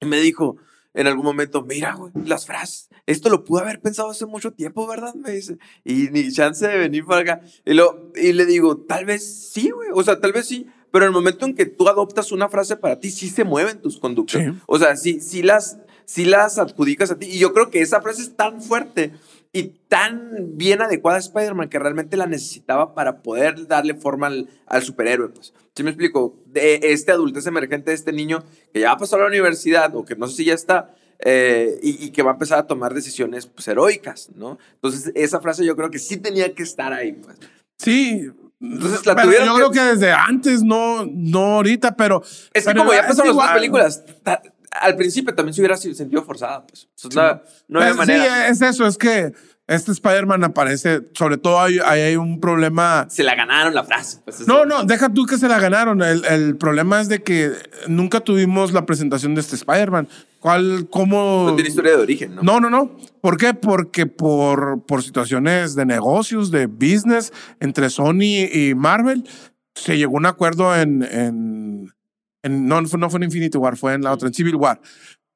y me dijo en algún momento, mira, güey, las frases, esto lo pude haber pensado hace mucho tiempo, ¿verdad? Me dice, y ni chance de venir para acá. Y, lo, y le digo, tal vez sí, güey, o sea, tal vez sí, pero en el momento en que tú adoptas una frase para ti, sí se mueven tus conductas. O sea, sí, sí, las, sí las adjudicas a ti. Y yo creo que esa frase es tan fuerte y tan bien adecuada a Spider-Man que realmente la necesitaba para poder darle forma al, al superhéroe. Pues. ¿Sí me explico? De este adultez emergente, de este niño que ya va a pasar a la universidad o que no sé si ya está, eh, y, que va a empezar a tomar decisiones pues, heroicas, ¿no? Entonces, esa frase yo creo que sí tenía que estar ahí. Pues. Sí, entonces la tuvieron. Yo creo que desde antes, no, no ahorita, pero. Es que como ya pasaron las películas, al principio también se hubiera sentido forzada, pues. no, hay manera. Sí, es eso, es que este Spider-Man aparece, sobre todo hay, hay, un problema. Se la ganaron la frase. Pues, no, no, deja tú que se la ganaron. El, el, problema es de que nunca tuvimos la presentación de este Spider-Man. ¿Cuál, cómo? No tiene historia de origen, ¿no? No, no, no. ¿Por qué? Porque por, por situaciones de negocios, de business entre Sony y Marvel, se llegó a un acuerdo en, en, en no, no fue en Infinity War, fue en la otra, en Civil War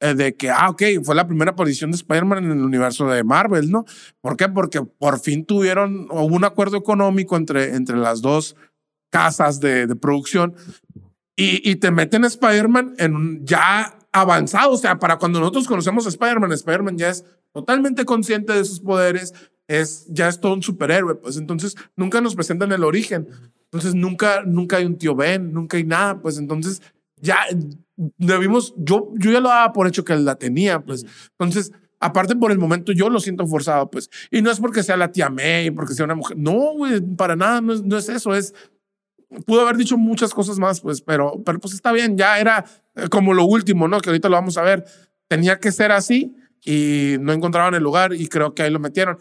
eh, de que, ah, ok, fue la primera aparición de Spider-Man en el universo de Marvel, ¿no? ¿Por qué? Porque por fin tuvieron un acuerdo económico entre, entre las dos casas de, producción y, y, te meten Spider-Man en ya avanzado, o sea, para cuando nosotros conocemos a Spider-Man, Spider-Man ya es totalmente consciente de sus poderes, es, ya es todo un superhéroe, pues entonces nunca nos presentan el origen, entonces nunca, nunca hay un tío Ben, nunca hay nada, pues entonces ya debimos, yo, yo ya lo daba por hecho que la tenía, pues. Entonces, aparte por el momento yo lo siento forzado, pues. Y no es porque sea la tía May, porque sea una mujer. No, güey, para nada, no es, no es eso, es... Pudo haber dicho muchas cosas más, pues, pero, pero pues está bien, ya era eh, como lo último, ¿no? Que ahorita lo vamos a ver. Tenía que ser así y no encontraban el lugar y creo que ahí lo metieron.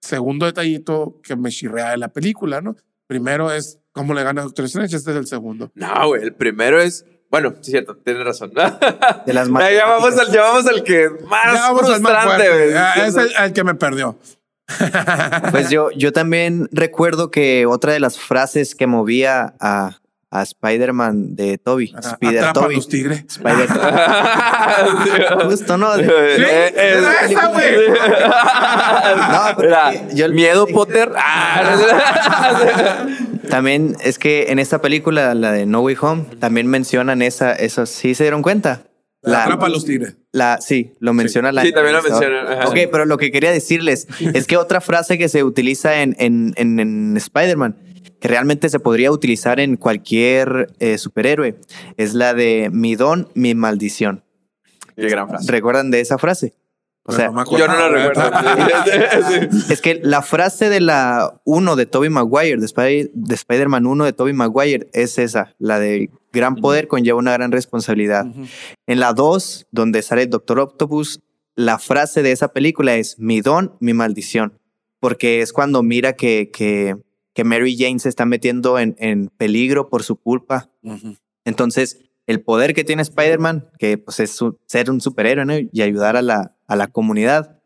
Segundo detallito que me chirrea de la película, ¿no? Primero es cómo le gana a Doctor Strange, este es el segundo. No, güey, el primero es bueno, sí, cierto, tienes razón. De las ya, vamos al, ya vamos al que más frustrante. Ah, es el, que me perdió. Pues yo, yo también recuerdo que otra de las frases que movía a, a Spider-Man de Toby. Spider Toby. los tigres. Spider Justo, ¿no? Sí, eh, eh, esa, güey. no, pero yo, miedo, Potter. También es que en esta película, la de No Way Home, también mencionan esa, eso. ¿Sí se dieron cuenta? La, atrapa a los tigres. La, sí, lo menciona la. Sí, también lo menciona. Ok, pero lo que quería decirles es que otra frase que se utiliza en, en, en, en Spider-Man que realmente se podría utilizar en cualquier eh, superhéroe. Es la de mi don, mi maldición. Qué gran frase. ¿Recuerdan de esa frase? O sea, yo no la recuerdo. es que la frase de la 1 de Tobey Maguire, de, Spider- man 1 de Tobey Maguire, es esa, la de gran poder conlleva una gran responsabilidad. En la 2, donde sale el Doctor Octopus, la frase de esa película es mi don, mi maldición. porque es cuando mira que, que, que Mary Jane se está metiendo en, en peligro por su culpa. Entonces, el poder que tiene Spider-Man, que pues, es ser un superhéroe ¿no? y ayudar a la, a la comunidad,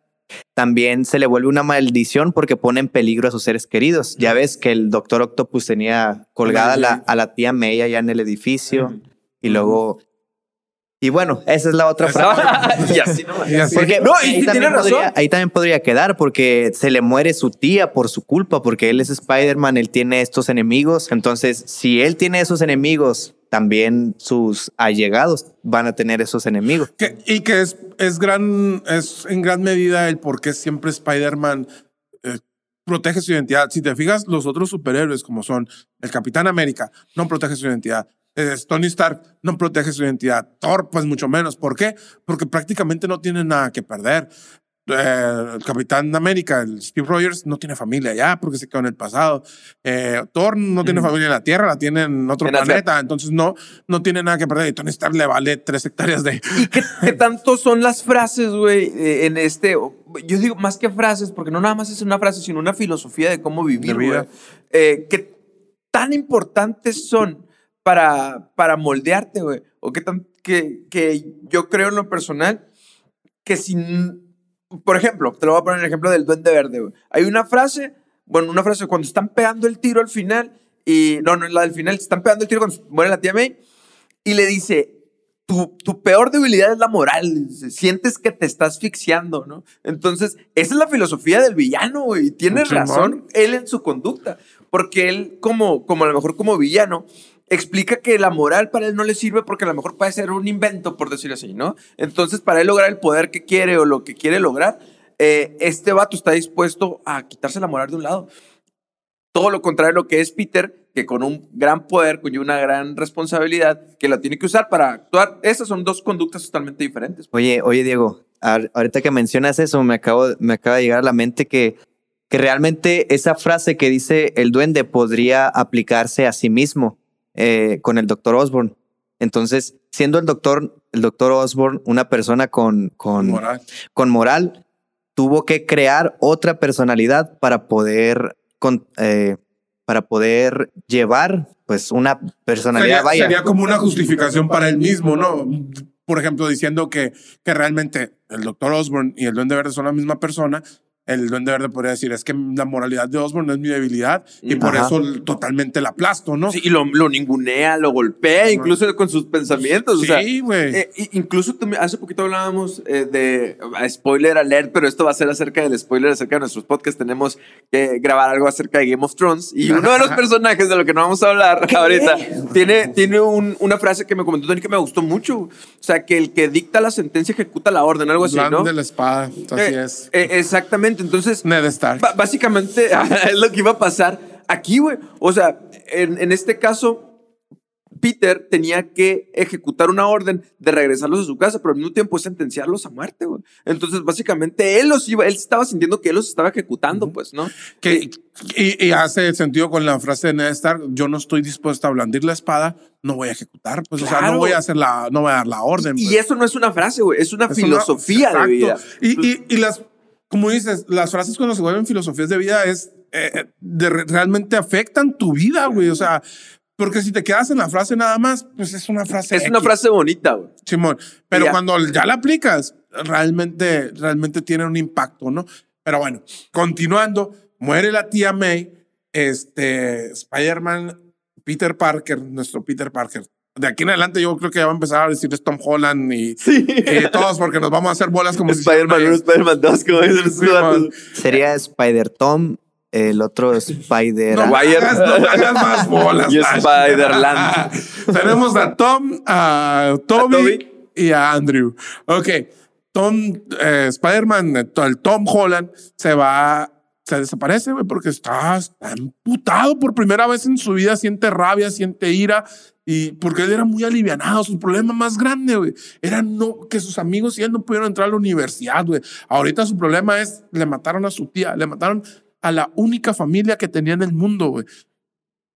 también se le vuelve una maldición porque pone en peligro a sus seres queridos. Ya ves que el Doctor Octopus tenía colgada la, a la tía May allá en el edificio y luego... Y bueno, esa es la otra frase. y así no, porque no, y ahí, también podría, ahí también podría quedar porque se le muere su tía por su culpa, porque él es Spider-Man, él tiene estos enemigos. Entonces, si él tiene esos enemigos también sus allegados van a tener esos enemigos. y que es, es, gran, es en gran medida el por qué siempre Spider-Man eh, protege su identidad. Si te fijas, los otros superhéroes como son el Capitán América no protege su identidad. Tony Stark no protege su identidad. Thor, pues mucho menos. ¿Por qué? Porque prácticamente no tiene nada que perder eh, el Capitán de América, el Steve Rogers, no tiene familia ya porque se quedó en el pasado. Eh, Thor no tiene familia en la Tierra, la tiene en otro planeta, entonces no, no tiene nada que perder. Y Tony Stark le vale tres hectáreas de. ¿Y qué, qué tanto son las frases, güey, eh, en este? Yo digo más que frases, porque no nada más es una frase, sino una filosofía de cómo vivir, güey. Eh, ¿Qué tan importantes son para, para moldearte, güey? O qué tan. Que, que yo creo en lo personal que sin por ejemplo, te lo voy a poner el ejemplo del duende verde. Hay una frase, bueno, una frase cuando están pegando el tiro al final, y no, no es la del final, están pegando el tiro cuando muere la tía May, y le dice, tu, tu, peor debilidad es la moral, sientes que te estás asfixiando, ¿no? Entonces, esa es la filosofía del villano, y tiene razón él en su conducta, porque él como, como a lo mejor como villano, explica que la moral para él no le sirve porque a lo mejor puede ser un invento, por decirlo así, ¿no? Entonces, para él lograr el poder que quiere o lo que quiere lograr, eh, este vato está dispuesto a quitarse la moral de un lado. Todo lo contrario a lo que es Peter, que con un gran poder, con una gran responsabilidad, que la tiene que usar para actuar. Esas son dos conductas totalmente diferentes. Oye, oye, Diego, ahorita que mencionas eso, me, acabo, me acaba de llegar a la mente que, que realmente esa frase que dice el duende podría aplicarse a sí mismo eh, con el doctor Osborne. Entonces, siendo el doctor, el doctor Osborne una persona con, con, moral. con moral, tuvo que crear otra personalidad para poder, con, eh, para poder llevar pues una personalidad. Sería, sería como una justificación para él mismo, ¿no? Por ejemplo, diciendo que, que realmente el doctor Osborne y el Duende Verde son la misma persona, el Duende Verde podría decir, es que la moralidad de Osborne es mi debilidad y por eso totalmente la aplasto, ¿no? Sí, y lo, lo ningunea, lo golpea, incluso con sus pensamientos. Sí, güey. Eh, incluso hace poquito hablábamos eh, de spoiler alert, pero esto va a ser acerca del spoiler, acerca de nuestros podcasts. Tenemos que grabar algo acerca de Game of Thrones y uno de los personajes de lo que no vamos a hablar ahorita tiene, tiene una frase que me comentó Tony que me gustó mucho. O sea, que el que dicta la sentencia ejecuta la orden, algo así, ¿no? de la espada, así eh, es. exactamente. Entonces, Ned Stark. Básicamente es lo que iba a pasar aquí, güey. O sea, en, en este caso, Peter tenía que ejecutar una orden de regresarlos a su casa, pero al mismo tiempo sentenciarlos a muerte, güey. Entonces, básicamente, él los iba, él estaba sintiendo que él los estaba ejecutando, pues, ¿no? Que, y, hace sentido con la frase de Ned Stark, yo no estoy dispuesto a blandir la espada, no voy a ejecutar, pues, o sea, no voy a hacer la, no voy a dar la orden. Y, pues. eso no es una frase, güey, es una filosofía de vida. Y, y, y las como dices, las frases cuando se vuelven filosofías de vida es eh, de, realmente afectan tu vida, güey. O sea, porque si te quedas en la frase nada más, pues es una frase. Es una frase bonita, güey. Simón. Pero cuando ya la aplicas, realmente, realmente tiene un impacto, ¿no? Pero bueno, continuando, muere la tía May, este, Spider-Man, Peter Parker, nuestro Peter Parker, de aquí en adelante yo creo que ya va a empezar a decir Tom Holland y, todos porque nos vamos a hacer bolas como Spider-Man 1, Spider-Man 2, como dicen Sería Spider-Tom, el otro Spider... No, hagas, no hagas más bolas. y Spider-Land. Tenemos a Tom, a Toby, y a Andrew. Ok, Tom, eh, Spider-Man, el Tom Holland se va se desaparece, güey, porque está, está, emputado por primera vez en su vida, siente rabia, siente ira, y porque él era muy alivianado, su problema más grande, güey, era no, que sus amigos y él no pudieron entrar a la universidad, güey. Ahorita su problema es, le mataron a su tía, le mataron a la única familia que tenía en el mundo, güey.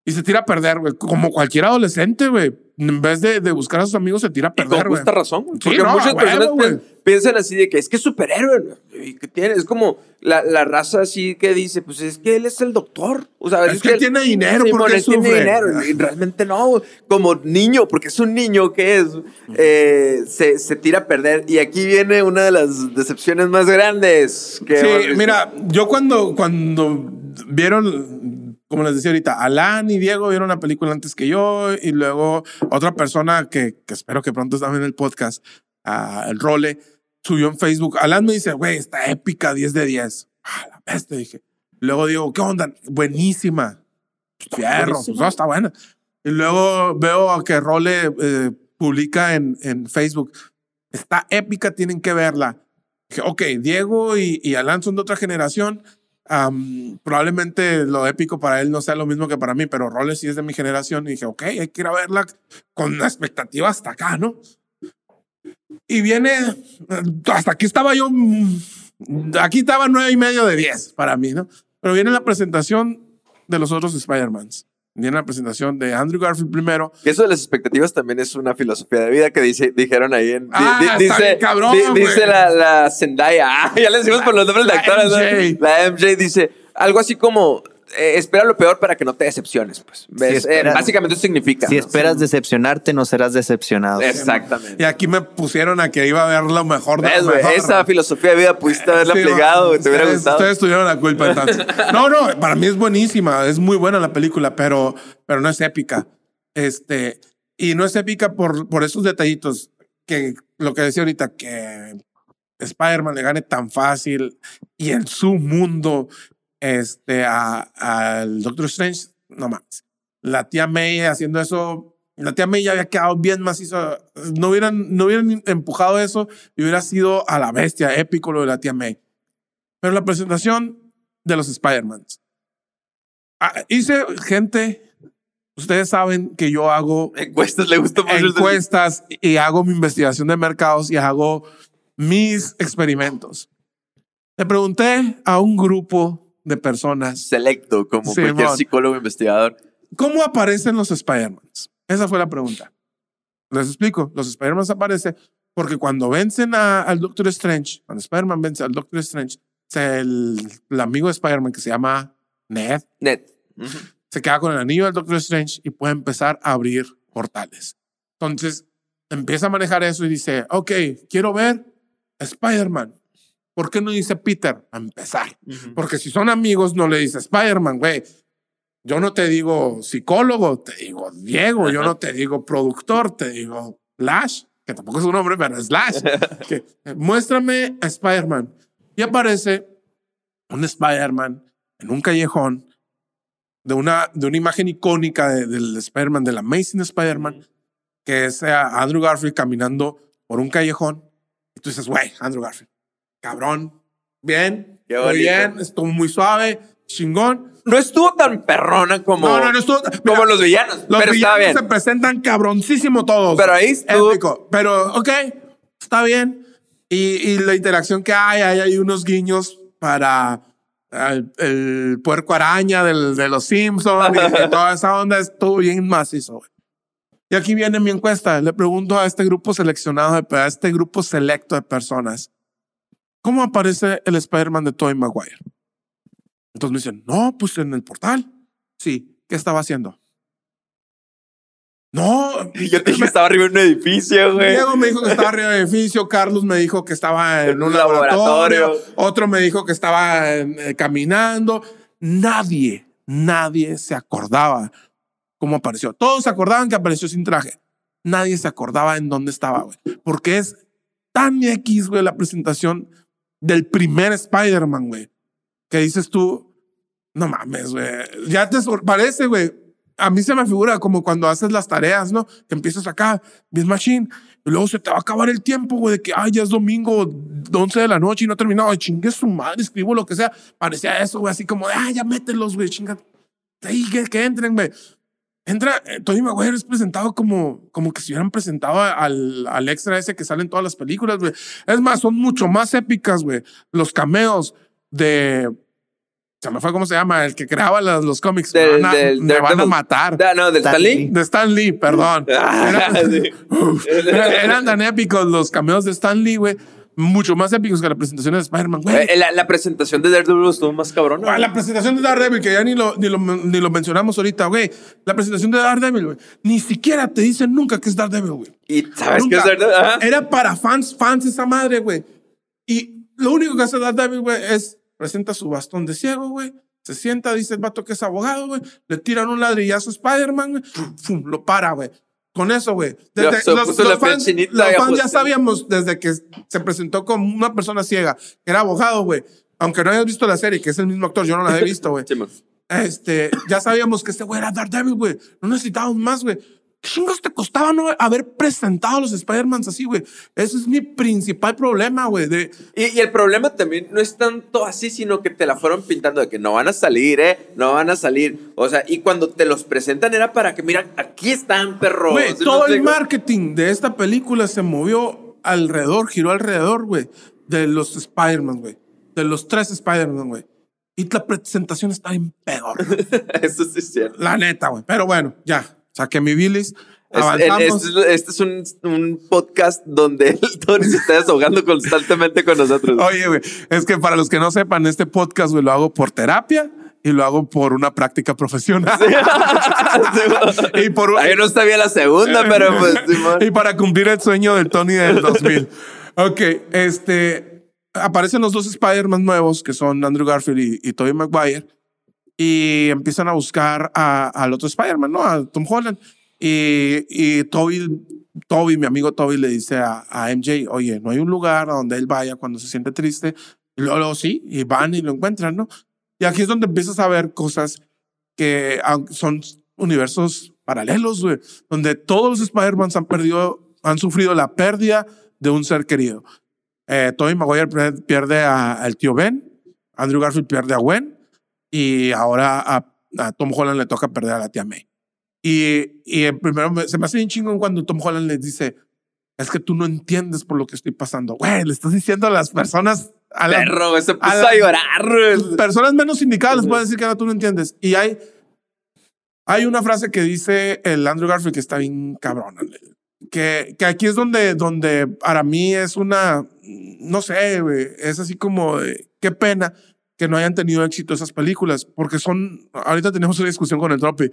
Y se tira a perder, güey, como cualquier adolescente, güey. En vez de, de, buscar a sus amigos, se tira a perder, con justa razón, güey. Porque muchas personas piensan así de que es que es superhéroe. ¿y qué tiene? Es como la, la raza así que dice, pues es que él es el doctor. O sea, Es que él tiene dinero, Sí, ¿por mon, qué él tiene dinero. Y realmente no, como niño, porque es un niño que es, eh, se, se tira a perder. Y aquí viene una de las decepciones más grandes. Que Sí, mira, yo cuando, cuando vieron, como les decía ahorita, Alan y Diego vieron la película antes que yo y luego otra persona que, que espero que pronto esté en el podcast, ah, el Role, subió en Facebook. Alan me dice, güey, está épica, 10 de 10. Ah, la bestia, dije. Luego digo, ¿qué onda? Buenísima. Fierro, pues, no, está buena. Y luego veo que Role eh, publica en, en Facebook, está épica, tienen que verla. Dije, ok, Diego y, y Alan son de otra generación. Probablemente lo épico para él no sea lo mismo que para mí, pero Role sí es de mi generación. Y dije, ok, hay verla con la expectativa hasta acá, ¿no? Y viene, hasta aquí estaba yo, mm, aquí estaba nueve y medio de diez para mí, ¿no? Pero viene la presentación de los otros Spider-Mans. Viene la presentación de Andrew Garfield primero. Que Eso de las expectativas también es una filosofía de vida que dice, dijeron ahí en. Ah, di- está dice, bien cabrón, di- dice la, la Zendaya. Ah, ya le decimos por los nombres de La actores. La MJ dice algo así como: eh, espera lo peor para que no te decepciones. Pues. ¿Ves? Eh, esperas- básicamente eso significa. Si ¿no? esperas decepcionarte, no serás decepcionado. Exactamente. Y aquí me pusieron a que iba a ver lo mejor de ¿Ves, lo mejor. Esa filosofía de vida pudiste haberla Sí, te hubiera gustado. Ustedes tuvieron la culpa entonces. No, no, para mí es buenísima, es muy buena la película, pero, pero no es épica. Este, y no es épica por, por esos detallitos que lo que decía ahorita, que Spider-Man le gane tan fácil y en su mundo este, al Doctor Strange, no mames. La tía May haciendo eso, la tía May ya había quedado bien macizo. No hubieran, no hubieran empujado eso y hubiera sido a la bestia, épico lo de la tía May. Pero la presentación de los Spider-Mans. Ah, hice gente, ustedes saben que yo hago Encuestas le gustó mucho. encuestas y hago mi investigación de mercados y hago mis experimentos. Le pregunté a un grupo de personas Selecto, como cualquier psicólogo investigador. cómo aparecen los Spider-Mans. Esa fue la pregunta. Les explico. Los Spider-Mans aparecen porque cuando vencen a- al Doctor Strange, cuando Spider-Man vence al Doctor Strange, el, el amigo de Spider-Man que se llama Ned Net. Ujú. se queda con el anillo del Doctor Strange y puede empezar a abrir portales. Entonces empieza a manejar eso y dice, ok, quiero ver a Spider-Man. ¿Por qué no dice Peter? A empezar. Porque si son amigos, no le dice Spider-Man, güey. Yo no te digo psicólogo, te digo Diego. Yo no te digo productor, te digo Lash, que tampoco es un nombre, pero es Lash. que, muéstrame a Spider-Man. Y aparece un Spider-Man en un callejón de una, de una imagen icónica de- del Spider-Man, del Amazing Spider-Man, que es eh, Andrew Garfield caminando por un callejón. Y tú dices, güey, Andrew Garfield, cabrón, bien, muy bien, estuvo muy suave, chingón. No estuvo tan perrona como, no, no, no estuvo. como mira, los villanos, los pero está villanos bien. se presentan cabroncísimo todos. Pero ahí estuvo- Épico. Pero, ok, está bien. Y, y la interacción que hay, hay, hay unos guiños para el, el puerco araña del, de los Simpsons y, y toda esa onda estuvo bien macizo. Y aquí viene mi encuesta. Le pregunto a este grupo seleccionado, a este grupo selecto de personas, ¿cómo aparece el Spider-Man de Tobey Maguire? Entonces me dicen, no, pues en el portal. Sí, ¿qué estaba haciendo? No, yo te dije que estaba arriba en un edificio, güey. Diego me dijo que estaba arriba del edificio, Carlos me dijo que estaba en un Un laboratorio, laboratorio. otro me dijo que estaba eh, caminando. Nadie, nadie se acordaba cómo apareció. Todos se acordaban que apareció sin traje. Nadie se acordaba en dónde estaba, güey. Porque es tan X, güey, la presentación del primer Spider-Man, güey. Que dices tú, no mames, güey. Ya te parece, güey. A mí se me figura como cuando haces las tareas, ¿no? Que empiezas acá, bien machine, y luego se te va a acabar el tiempo, güey, de que, ay, ya es domingo, 11 de la noche y no he terminado. Ay, chingue su madre, escribo lo que sea. Parecía eso, güey, así como ay, ya mételos, güey, chinga. Ahí, que, que entren, güey. Entra, eh, Tony Maguire es presentado como, como que si hubieran presentado al, al extra ese que sale en todas las películas, güey. Es más, son mucho más épicas, güey. Los cameos de. Se me fue cómo se llama, el que creaba las- los cómics. Del- me van a, del me van a Daredevil. matar. Da- no, del Stan Lee. Lee. De Stan Lee, perdón. Ah, Eran, sí. Uf, eran- eran tan épicos los cameos de Stan Lee, güey. Mucho más épicos que la presentación de Spider-Man, güey. Eh, La, la presentación de Daredevil estuvo más cabrón. La presentación de Daredevil, que ya ni lo, ni lo, ni lo mencionamos ahorita, güey. La presentación de Daredevil, güey. Ni siquiera te dicen nunca que es Daredevil, güey. Y sabes que Nunca. es Daredevil. Ajá. Era para fans, fans esa madre, güey. Y lo único que hace Daredevil, güey, es presenta su bastón de ciego, güey. Se sienta, dice el vato que es abogado, güey. Le tiran un ladrillazo a Spider-Man, güey. Lo para, güey. Con eso, güey. Los, fans, los fans ya sabíamos desde que se presentó como una persona ciega, que era abogado, güey. Aunque no hayas visto la serie, que es el mismo actor, yo no la he visto, güey. Este, ya sabíamos que este güey era Daredevil, güey. No necesitábamos más, güey. ¿Qué chingos te costaba no haber presentado a los Spider-Mans así, güey? Ese es mi principal problema, güey. De, Y, y el problema también no es tanto así, sino que te la fueron pintando de que no van a salir, ¿eh? No van a salir. O sea, y cuando te los presentan era para que, mira, aquí están, perros. güey, ¿Sí me todo el explico? marketing de esta película se movió alrededor, giró alrededor, güey, de los Spider-Man, güey. De los tres Spider-Man, güey. Y la presentación está bien pedor. Eso sí es cierto. la neta, güey. Pero bueno, ya. Saqué mi bilis. Avanzamos. Este es, este es un, un podcast donde el Tony se está desahogando constantemente con nosotros. Oye, güey, es que para los que no sepan, este podcast, güey, lo hago por terapia y lo hago por una práctica profesional. y por Ahí no está bien la segunda, pero pues, Simón. y para cumplir el sueño del Tony del 2000. ok, este aparecen los dos Spider-Man nuevos que son Andrew Garfield y, y Tobey Maguire y empiezan a buscar a- al otro Spider-Man, ¿no? A Tom Holland. Y, y Toby, Toby, mi amigo Toby, le dice a, a MJ, oye, no hay un lugar a donde él vaya cuando se siente triste. Y luego, luego sí, y van y lo encuentran, ¿no? Y aquí es donde empiezas a ver cosas que son universos paralelos, güey, donde todos los Spider-Man han perdido, han sufrido la pérdida de un ser querido. Eh, Tobey Maguire pierde al tío Ben, Andrew Garfield pierde a Gwen y ahora a, a Tom Holland le toca perder a la tía May. Y, y primero me- se me hace bien chingón cuando Tom Holland les dice, es que tú no entiendes por lo que estoy pasando. Güey, le estás diciendo a las personas, a las Perro, se puso a la- a llorar. personas menos indicadas les pueden decir que ahora tú no entiendes. Y hay, hay una frase que dice el Andrew Garfield que está bien cabrona. Que, que aquí es donde, donde para mí es una, no sé, güey, es así como, de, qué pena que no hayan tenido éxito esas películas, porque son, ahorita tenemos una discusión con el Tropi,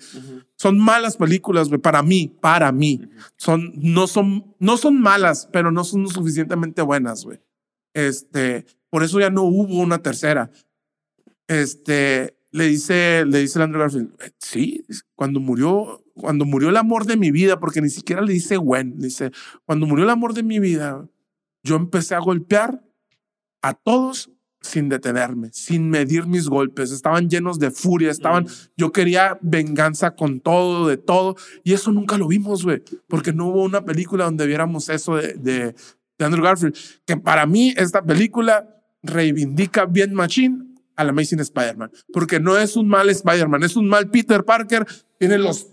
son malas películas, güey, para mí, para mí. Son, no son, no son malas, pero no son suficientemente buenas, güey. Este, por eso ya no hubo una tercera. Este, le dice, le dice el Andrew Garfield, "Eh, sí, cuando murió, cuando murió el amor de mi vida, porque ni siquiera le dice Gwen, le dice, cuando murió el amor de mi vida, yo empecé a golpear a todos sin detenerme, sin medir mis golpes, estaban llenos de furia, estaban, Mm. yo quería venganza con todo, de todo, y eso nunca lo vimos, güey, porque no hubo una película donde viéramos eso de, de, de Andrew Garfield, que para mí esta película reivindica bien Machine al Amazing Spider-Man, porque no es un mal Spider-Man, es un mal Peter Parker, tiene los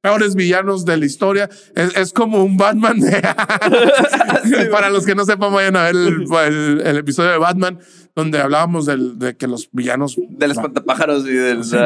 peores villanos de la historia, es, es como un Batman de... Para los que no sepan, vayan a ver el, el- el episodio de Batman, donde hablábamos del- de que los villanos... Del espantapájaros y del. Sí.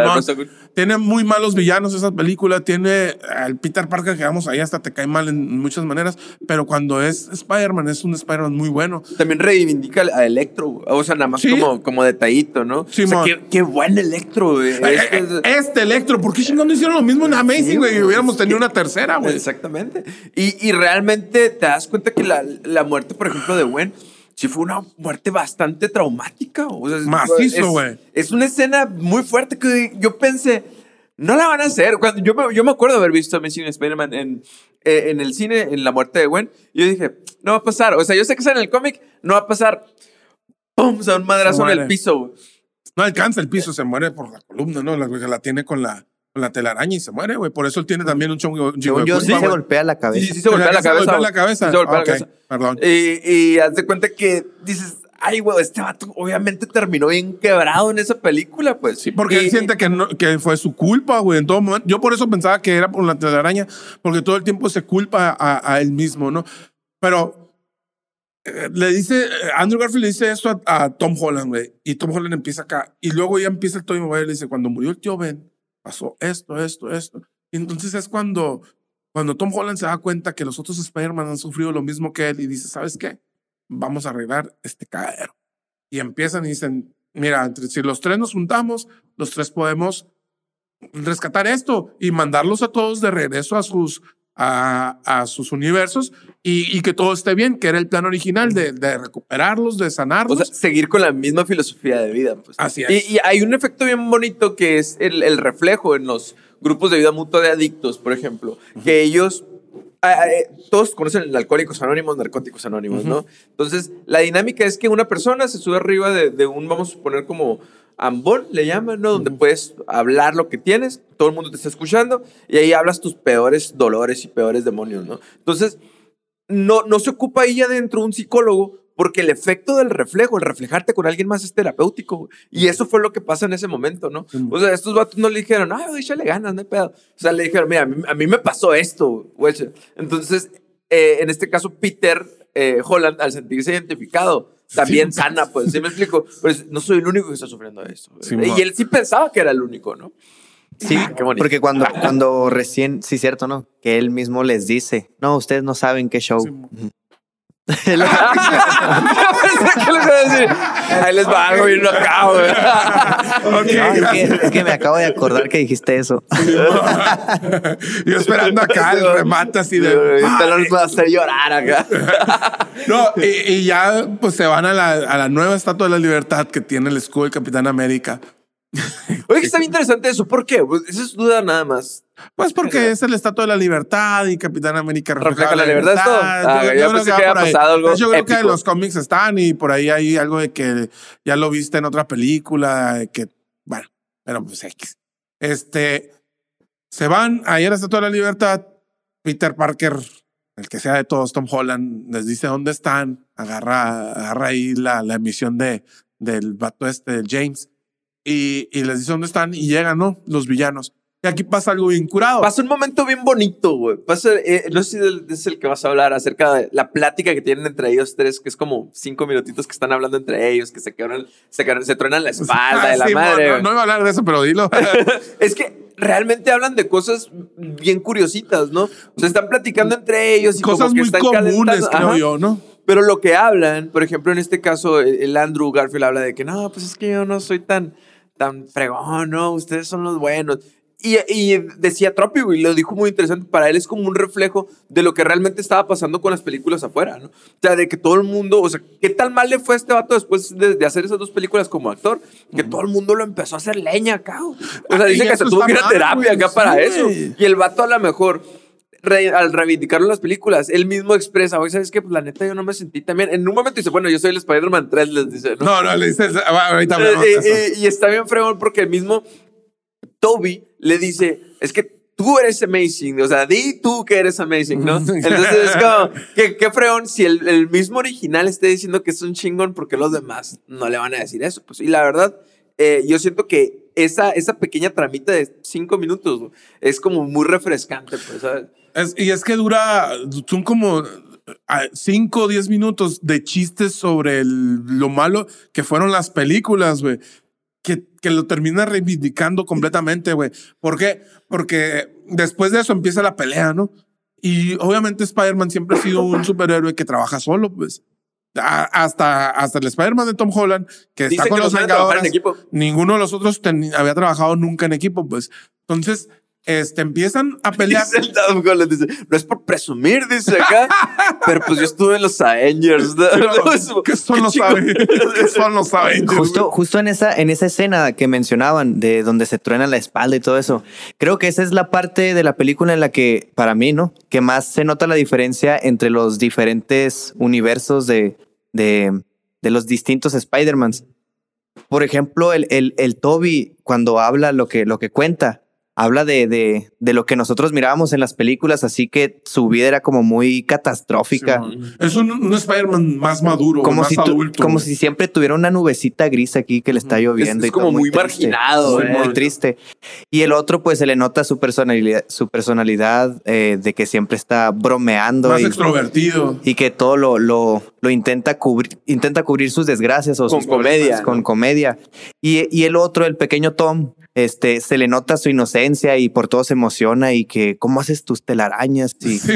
Tiene muy malos villanos esa película. Tiene al Peter Parker que vamos ahí hasta te cae mal en muchas maneras. Pero cuando es Spider-Man, es un Spider-Man muy bueno. También reivindica a Electro, o sea, nada más Sí. como, como detallito, ¿no? Sí, o sea, qué, qué buen Electro, güey. Eh, Este eh, es- Este Electro, ¿por qué chingón no hicieron lo mismo en Amazing, güey? Hubiéramos tenido una tercera, güey. Exactamente. Y, y realmente te das cuenta que la, la muerte, por ejemplo, de Gwen, sí fue una muerte bastante traumática. O sea, es- Macizo, güey. Es una escena muy fuerte que yo pensé, no la van a hacer. Cuando, yo, me, yo me acuerdo haber visto Amazing Spider-Man en, eh, en el cine, en la muerte de Gwen, y yo dije, no va a pasar. O sea, yo sé que está en el cómic, no va a pasar. ¡Pum! O sea, un madrazo en el piso. No alcanza el piso, se muere por la columna, ¿no? La que la tiene con la, con la telaraña y se muere, güey. Por eso él tiene también un chongo. Según yo, sí se golpea la cabeza. Sí, sí se golpea la Se cabeza. golpea güey. la cabeza. Sí se golpea la cabeza. Perdón. Y, y haz de cuenta que dices, ay, güey, este vato obviamente terminó bien quebrado en esa película, pues. Sí, porque Y- él siente que, no- que fue su culpa, güey, en todo momento. Yo por eso pensaba que era por la telaraña, porque todo el tiempo se culpa a, a él mismo, ¿no? Pero eh, le dice, eh, Andrew Garfield le dice esto a, a Tom Holland, güey, y Tom Holland empieza acá, y luego ya empieza el Tobey Maguire y le dice, cuando murió el tío Ben, pasó esto, esto, esto. Y entonces es cuando, cuando Tom Holland se da cuenta que los otros Spider-Man han sufrido lo mismo que él y dice, ¿sabes qué? vamos a arreglar este cagadero. Y empiezan y dicen, mira, si los tres nos juntamos, los tres podemos rescatar esto y mandarlos a todos de regreso a sus, a, a sus universos y, y, que todo esté bien, que era el plan original de, de recuperarlos, de sanarlos. O sea, seguir con la misma filosofía de vida. Pues. Así es. Y, y, hay un efecto bien bonito que es el, el, reflejo en los grupos de vida mutua de adictos, por ejemplo, uh -huh. que ellos todos conocen el Alcohólicos Anónimos, Narcóticos Anónimos, uh -huh. ¿no? Entonces, la dinámica es que una persona se sube arriba de, de un, vamos a suponer, como ambón, le llaman, ¿no? Donde uh -huh. puedes hablar lo que tienes, todo el mundo te está escuchando, y ahí hablas tus peores dolores y peores demonios, ¿no? Entonces, no, no se ocupa ahí adentro un psicólogo porque el efecto del reflejo, el reflejarte con alguien más es terapéutico. Y eso fue lo que pasa en ese momento, ¿no? Sí. O sea, estos vatos no le dijeron, ay, échale ganas, no hay pedo. O sea, le dijeron, mira, a mí, a mí me pasó esto, güey. Entonces, eh, en este caso, Peter eh, Holland, al sentirse identificado, también sí. sana, pues, ¿sí me explico? Pues no soy el único que está sufriendo esto. Sí, y él sí pensaba que era el único, ¿no? Sí, ah, porque cuando, cuando recién, sí, cierto, ¿no? Que él mismo les dice, no, ustedes no saben qué show. Ahí les va algo y no acabo. Okay. No, es, que, es, que, me acabo de acordar que dijiste eso. Yo esperando acá el remate así de. Te los va a hacer llorar acá. No, y, y, ya pues se van a la, a la nueva estatua de la libertad que tiene el escudo del Capitán América. Oye, que está bien interesante eso. ¿Por qué? Pues esa es duda nada más. Pues porque es el estatua de la libertad y Capitán América refleja la libertad. Ah, yo, yo, yo creo que, que había pasado algo. Yo creo épico. que en los cómics están y por ahí hay algo de que ya lo viste en otra película, que bueno, pero pues X. Este se van ahí a la estatua de la libertad. Peter Parker, el que sea de todos, Tom Holland, les dice dónde están, agarra, agarra ahí la, la emisión de, del vato este, del James y, y, les dice dónde están y llegan, ¿no? Los villanos. Y aquí pasa algo bien curado. Pasa un momento bien bonito, güey. Pasa, eh, no sé si es el que vas a hablar acerca de la plática que tienen entre ellos tres, que es como cinco minutitos que están hablando entre ellos, que se quebran, se, quebran, se truenan la espalda ah, de la sí, madre. No, no, iba a hablar de eso, pero dilo. es que realmente hablan de cosas bien curiositas, ¿no? O sea, están platicando entre ellos y cosas como que muy están comunes, creo Ajá. yo, ¿no? Pero lo que hablan, por ejemplo, en este caso, el Andrew Garfield habla de que no, pues es que yo no soy tan tan fregón, no, ustedes son los buenos. Y, y decía Tropi, y lo dijo muy interesante, para él es como un reflejo de lo que realmente estaba pasando con las películas afuera, ¿no? O sea, de que todo el mundo, o sea, ¿qué tal mal le fue a este vato después de, de hacer esas dos películas como actor? Que todo el mundo lo empezó a hacer leña acá. O sea, dice que se tuvo que ir a terapia acá para eso. Y el vato a lo mejor Re, al reivindicarlo en las películas, él mismo expresa, oye, ¿sabes qué? Pues la neta yo no me sentí también. En un momento dice, bueno, yo soy el Spider-Man 3, les dice, ¿no? No, no, le dice, ahorita y, y, y, está bien fregón porque el mismo Toby le dice, es que tú eres amazing, o sea, di tú que eres amazing, ¿no? Entonces es como, qué, qué fregón si el, el, mismo original esté diciendo que es un chingón, porque los demás no le van a decir eso. Pues, y la verdad, eh, yo siento que esa, esa pequeña tramita de cinco minutos es como muy refrescante, pues, ¿sabes? Es, y es que dura, son como 5 o 10 minutos de chistes sobre el, lo malo que fueron las películas, güey. Que, que, lo termina reivindicando completamente, güey. ¿Por qué? Porque después de eso empieza la pelea, ¿no? Y obviamente Spider-Man siempre ha sido un superhéroe que trabaja solo, pues. Hasta, hasta el Spider-Man de Tom Holland, que Dice está con que los Vengadores, ninguno de los otros había trabajado nunca en equipo, pues. Entonces, este, empiezan a pelear. Dice el Tom Holland, dice, no es por presumir, dice acá, pero pues yo estuve en los Avengers. ¿no? ¿Qué son los Avengers? ¿Qué son los Avengers? Justo, justo en esa, en esa escena que mencionaban de donde se truena la espalda y todo eso, creo que esa es la parte de la película en la que, para mí, ¿no? Que más se nota la diferencia entre los diferentes universos de, de, de los distintos Spider-Mans. Por ejemplo, el, el, el Toby, cuando habla lo que, lo que cuenta, habla de, de, de, lo que nosotros mirábamos en las películas, así que su vida era como muy catastrófica. Sí, es un, un Spider-Man más maduro, como más si adulto. Como si siempre tuviera una nubecita gris aquí que le está lloviendo. Es, es como muy, muy marginado. Muy, eh. muy, triste. Y el otro, pues se le nota su personalidad, su personalidad eh, de que siempre está bromeando. Más y, extrovertido. Y que todo lo, lo, lo intenta, cubrir, intenta cubrir sus desgracias o con sus comedia. Con comedia. Y, y el otro, el pequeño Tom, este, se le nota su inocencia y por todo se emociona y que cómo haces tus telarañas y, Sí,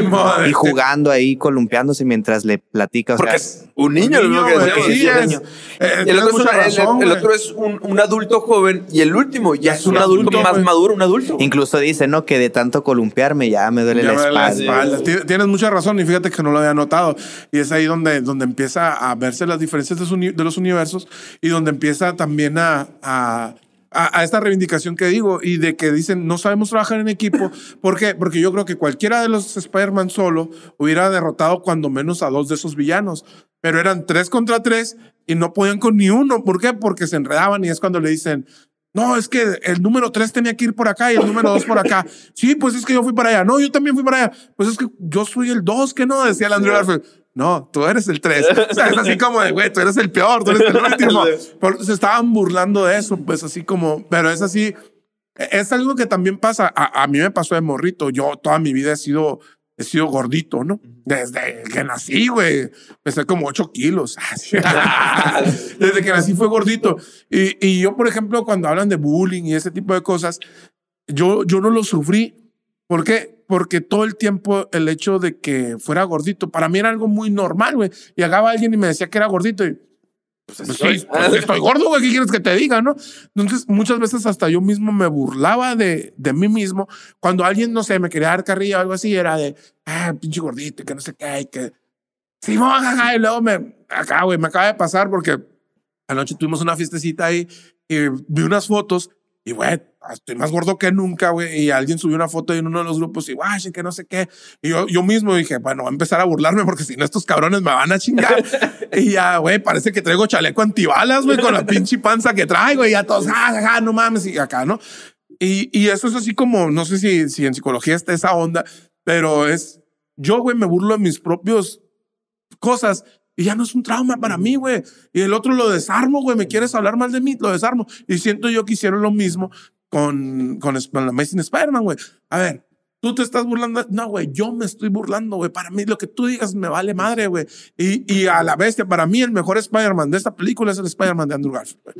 y jugando ahí, columpiándose mientras le platica. O Porque sea, es un niño, lo que sí, es niño. eh, El otro, es, una- el- razón, el güey. otro es un, un adulto joven y el último ya es un, un adulto, adulto, más maduro, un adulto. incluso dice, ¿no? Que de tanto columpiarme ya me duele Ya la me duele la espalda. espalda. Tien- Tienes mucha razón y fíjate que no lo había notado. Y es ahí donde, donde empieza a verse las diferencias de, su de los universos y donde empieza también a, a, a- a esta reivindicación que digo y de que dicen no sabemos trabajar en equipo. ¿Por qué? Porque yo creo que cualquiera de los Spider-Man solo hubiera derrotado cuando menos a dos de esos villanos. Pero eran tres contra tres y no podían con ni uno. ¿Por qué? Porque se enredaban y es cuando le dicen, no, es que el número tres tenía que ir por acá y el número dos por acá. Sí, pues es que yo fui para allá. No, yo también fui para allá. Pues es que yo soy el dos, que no, decía el Andrew Garfield. No, tú eres el tres. O sea, es así como de, güey, tú eres el peor, tú eres el último. Por- se estaban burlando de eso, pues así como, pero es así. Es algo que también pasa. A, a mí me pasó de morrito. Yo toda mi vida he sido, he sido gordito, ¿no? Desde que nací, güey. Pesé como ocho kilos. Desde que nací fue gordito. Y, y yo, por ejemplo, cuando hablan de bullying y ese tipo de cosas, yo, yo no lo sufrí. ¿Por qué? Porque todo el tiempo el hecho de que fuera gordito, para mí era algo muy normal, güey. Llegaba alguien y me decía que era gordito y pues sí, pues estoy gordo, güey, ¿qué quieres que te diga, no? Entonces, muchas veces hasta yo mismo me burlaba de, de mí mismo. Cuando alguien, no sé, me quería dar carrilla o algo así, era de, ah, pinche gordito, que no sé qué, y que... Sí, no, jaja, y luego me, acá, güey, me acaba de pasar porque anoche tuvimos una fiestecita ahí y vi unas fotos y, güey, estoy más gordo que nunca, güey. Y alguien subió una foto en uno de los grupos y, guay, que no sé qué. Y yo, yo mismo dije, bueno, voy a empezar a burlarme porque si no, estos cabrones me van a chingar. y ya, güey, parece que traigo chaleco antibalas, güey, con la pinche panza que traigo. Y ya todos, ah, ah, no mames, y acá, ¿no? Y, y eso es así como, no sé si, si en psicología está esa onda, pero es, yo, güey, me burlo de mis propios cosas y ya no es un trauma para mí, güey. Y el otro lo desarmo, güey. Me quieres hablar mal de mí, lo desarmo. Y siento yo que hicieron lo mismo con, con, con la Amazing Spider-Man, güey. A ver, tú te estás burlando. No, güey, yo me estoy burlando, güey. Para mí, lo que tú digas me vale madre, güey. Y, y a la bestia, para mí, el mejor Spider-Man de esta película es el Spider-Man de Andrew Garfield, güey.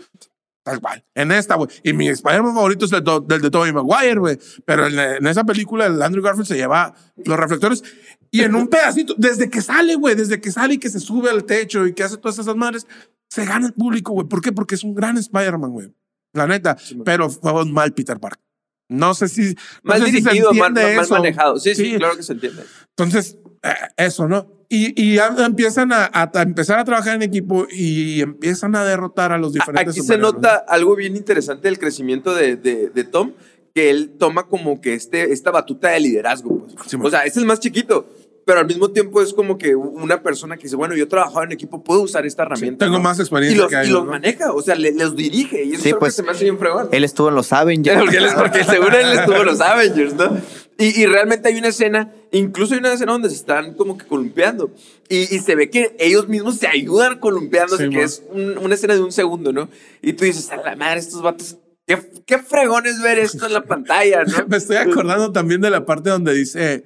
Tal cual. En esta, güey. Y mi Spider-Man favorito es el, do- del de Tobey Maguire, güey. Pero en, en esa película, el Andrew Garfield se lleva los reflectores y en un pedacito, desde que sale, güey, desde que sale y que se sube al techo y que hace todas esas madres, se gana el público, güey. ¿Por qué? Porque es un gran Spider-Man, güey. La neta. pero fue un mal Peter Parker. No sé si. No Mal sé si se dirigido, mal, entiende mal eso. manejado. Sí, sí, Sí. claro que se entiende. Entonces, eh, eso, ¿no? Y, y ya empiezan a, a- a empezar a trabajar en equipo y empiezan a derrotar a los diferentes Aquí se nota algo bien interesante del crecimiento de, de, de Tom, que él toma como que este, esta batuta de liderazgo. Pues. Sí, o sea, es el más chiquito, pero al mismo tiempo es como que una persona que dice, bueno, yo he trabajado en equipo, puedo usar esta herramienta. tengo ¿no? más Y experiencia los, que y ellos, los ¿no? maneja, o sea, le- los dirige. Y eso Sí, pues, que se me hace bien fregón. Él estuvo en los Avengers. Porque, él es- porque según él estuvo en los Avengers, ¿no? Y, y realmente hay una escena, incluso hay una escena donde se están como que columpiando. Y, y se ve que ellos mismos se ayudan columpiándose, Sí, que man. es un- una escena de un segundo, ¿no? Y tú dices, a la madre, estos vatos, qué, qué fregón es ver esto en la pantalla, ¿no? Me estoy acordando también de la parte donde dice,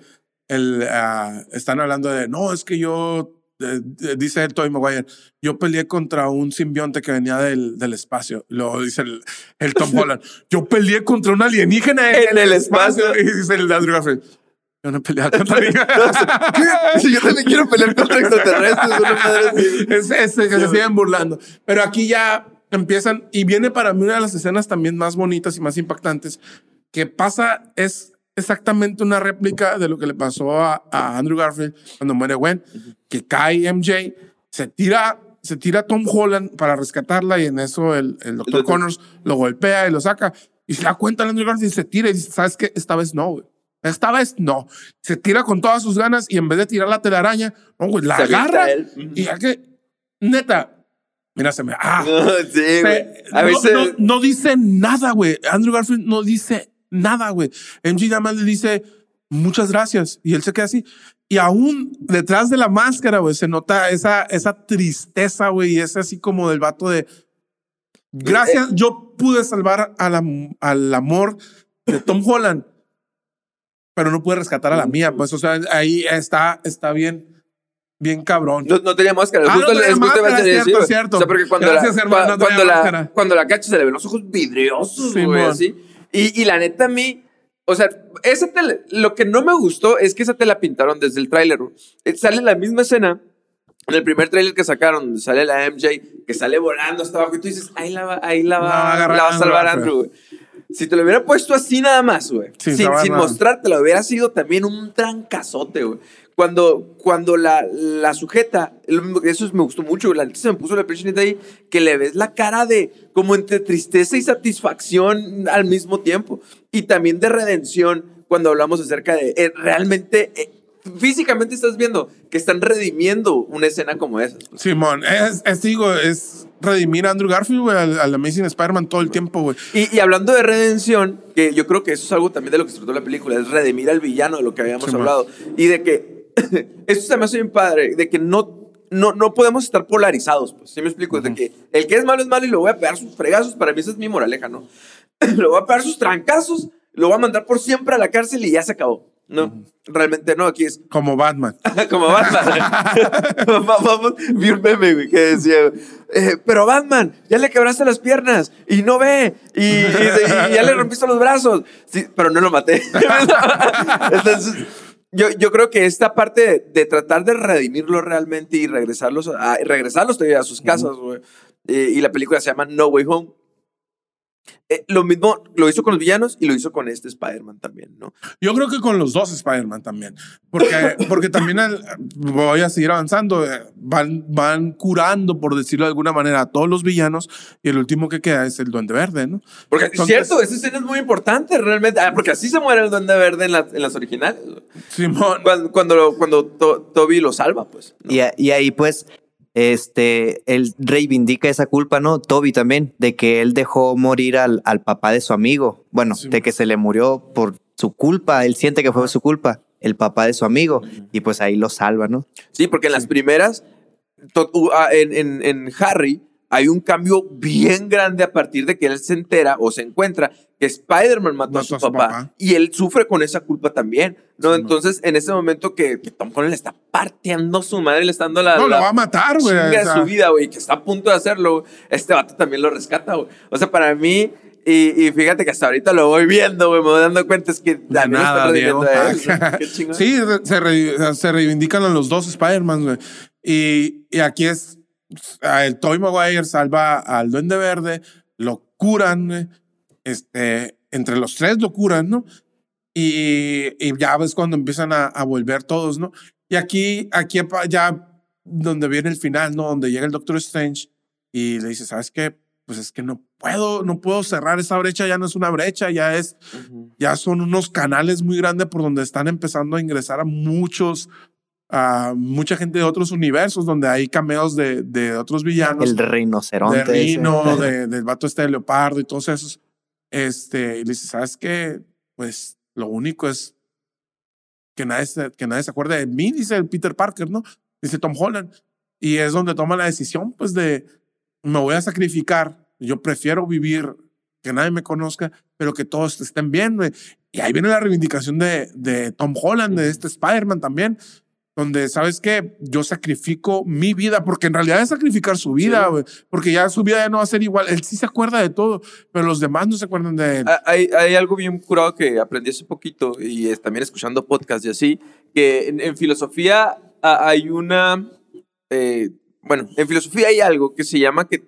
el, ah, están hablando de, no, es que yo, dice el Tobey Maguire, yo peleé contra un simbionte que venía del, del espacio. Luego dice el, el Tom Holland, yo peleé contra un alienígena en, En el espacio. Y dice el Andrew Garfield, yo no he peleado contra. Si yo también quiero pelear contra extraterrestres, una madre es, es que se siguen burlando. Pero aquí ya empiezan, y viene para mí una de las escenas también más bonitas y más impactantes, que pasa, es exactamente una réplica de lo que le pasó a, a Andrew Garfield cuando muere Gwen, que cae MJ, se tira, se tira Tom Holland para rescatarla y en eso el, doctor. Connors lo golpea y lo saca y se da cuenta el Andrew Garfield y se tira y dice, ¿sabes qué? Esta vez no, güey. Esta vez no. Se tira con todas sus ganas y en vez de tirar la telaraña, no, güey, la Se agarra y ya que, neta, mira, se me. Ah, No, sí, güey. se- A no, veces. no, no dice nada, güey. Andrew Garfield no dice nada, güey. MJ nada más le dice muchas gracias y él se queda así. Y aún detrás de la máscara, güey, se nota esa, esa tristeza, güey, y es así como del vato de. Gracias, yo pude salvar a la- al amor de Tom Holland, pero no pude rescatar a la mía, pues, o sea, ahí está, está bien, bien cabrón. No, no tenía máscara. Ah, Justo no tenía máscara, es sí, cierto, es cierto. O sea, porque cuando Gracias, la, hermano, cua- no cuando, la, máscara. cuando la cacha se le ven los ojos vidriosos, Sí, güey, mon. así. Y, y la neta a mí, o sea, esa te la- lo que no me gustó es que esa te la pintaron desde el tráiler. Eh, Sale la misma escena en el primer tráiler que sacaron, sale la MJ, que sale volando hasta abajo y tú dices, ahí la va, ahí la va, La va a agarrar la va a salvar Andrew, Andrew, güey. Si te lo hubiera puesto así nada más, güey. Sin sin, sin nada. mostrártelo, hubiera sido también un trancazote, güey. Cuando, cuando la, la sujeta, eso me gustó mucho, la se me puso la presión ahí, que le ves la cara de como entre tristeza y satisfacción al mismo tiempo. Y también de redención cuando hablamos acerca de eh, realmente, eh, físicamente estás viendo que están redimiendo una escena como esa. Simón, es, es, digo, es redimir a Andrew Garfield, güey, al, al Amazing Spider-Man todo el tiempo, güey. Y, y hablando de redención, que yo creo que eso es algo también de lo que se trató la película, es redimir al villano de lo que habíamos hablado. Y de que, eso se me hace bien padre, de que no, no, no podemos estar polarizados, pues, ¿sí me explico? De que el que es malo es malo y le voy a pegar sus fregazos, para mí esa es mi moraleja, ¿no? le voy a pegar sus trancazos, lo voy a mandar por siempre a la cárcel y ya se acabó. No, realmente no, aquí es Como Batman. como Batman. Va- Vamos, vi un meme, güey, que decía, eh, pero Batman, ya le quebraste las piernas y no ve y, y- y ya le rompiste los brazos. Sí, pero no lo maté. Entonces, yo, yo creo que esta parte de, de tratar de redimirlo realmente y regresarlos a, regresarlos todavía a sus casas, güey. eh, y la película se llama No Way Home. Eh, lo mismo lo hizo con los villanos y lo hizo con este Spider-Man también, ¿no? Yo creo que con los dos Spider-Man también. Porque, porque también voy a seguir avanzando. eh, Van, van curando, por decirlo de alguna manera, a todos los villanos. Y el último que queda es el Duende Verde, ¿no? Porque Entonces- cierto, esa escena es muy importante realmente. Ah, porque así se muere el Duende Verde en, la- en las originales. Simón. Cuando, cuando, cuando To- Toby lo salva, pues. ¿no? Y, a- y ahí pues, este, él reivindica esa culpa, ¿no? Toby también, de que él dejó morir al, al papá de su amigo. Bueno, Sí. de que se le murió por su culpa, él siente que fue su culpa, el papá de su amigo, y pues ahí lo salva, ¿no? Sí, porque en las primeras, to- u- ah, en, en- en Harry, hay un cambio bien grande a partir de que él se entera o se encuentra que Spider-Man mató, a su, papá, y él sufre con esa culpa también, ¿no? Sí, Entonces, en ese momento que, que Tom Holland le está partiendo su madre, le está dando la, No, lo la va a matar, güey. o sea, su vida, güey, que está a punto de hacerlo, este vato también lo rescata, güey. O sea, para mí, y, y fíjate que hasta ahorita lo voy viendo, güey, me voy dando cuenta, es que también está nada, redimiendo Diego. a él. Qué chingón. Sí, se, re- se reivindican a los dos Spider-Man, güey. Y, y aquí es, el Tobey Maguire salva al Duende Verde, lo curan, este, entre los tres lo curan, ¿no? Y, y ya ves cuando empiezan a, a volver todos, ¿no? Y aquí, aquí ya donde viene el final, ¿no? Donde llega el Doctor Strange y le dice, ¿sabes qué? Pues es que no puedo, no puedo cerrar esa brecha, ya no es una brecha, ya es, ya son unos canales muy grandes por donde están empezando a ingresar a muchos, a mucha gente de otros universos, donde hay cameos de, de otros villanos, El de rinoceronte. ese. Rino, de, del vato este de Leopardo y todos esos. Este, y le dice, ¿sabes qué? Pues lo único es que nadie, se, que nadie se acuerde de mí, dice el Peter Parker, ¿no? Dice Tom Holland. Y es donde toma la decisión, pues, de me voy a sacrificar. Yo prefiero vivir que nadie me conozca, pero que todos estén bien. Y ahí viene la reivindicación de, de Tom Holland, de este Spider-Man también, donde, ¿sabes qué? Yo sacrifico mi vida, porque en realidad es sacrificar su vida, Sí. güey, porque ya su vida ya no va a ser igual. Él sí se acuerda de todo, pero los demás no se acuerdan de él. Ah, Hay, hay algo bien curado que aprendí hace poquito y es también escuchando podcasts y así, que en, en filosofía ah, hay una, eh, bueno, en filosofía hay algo que se llama que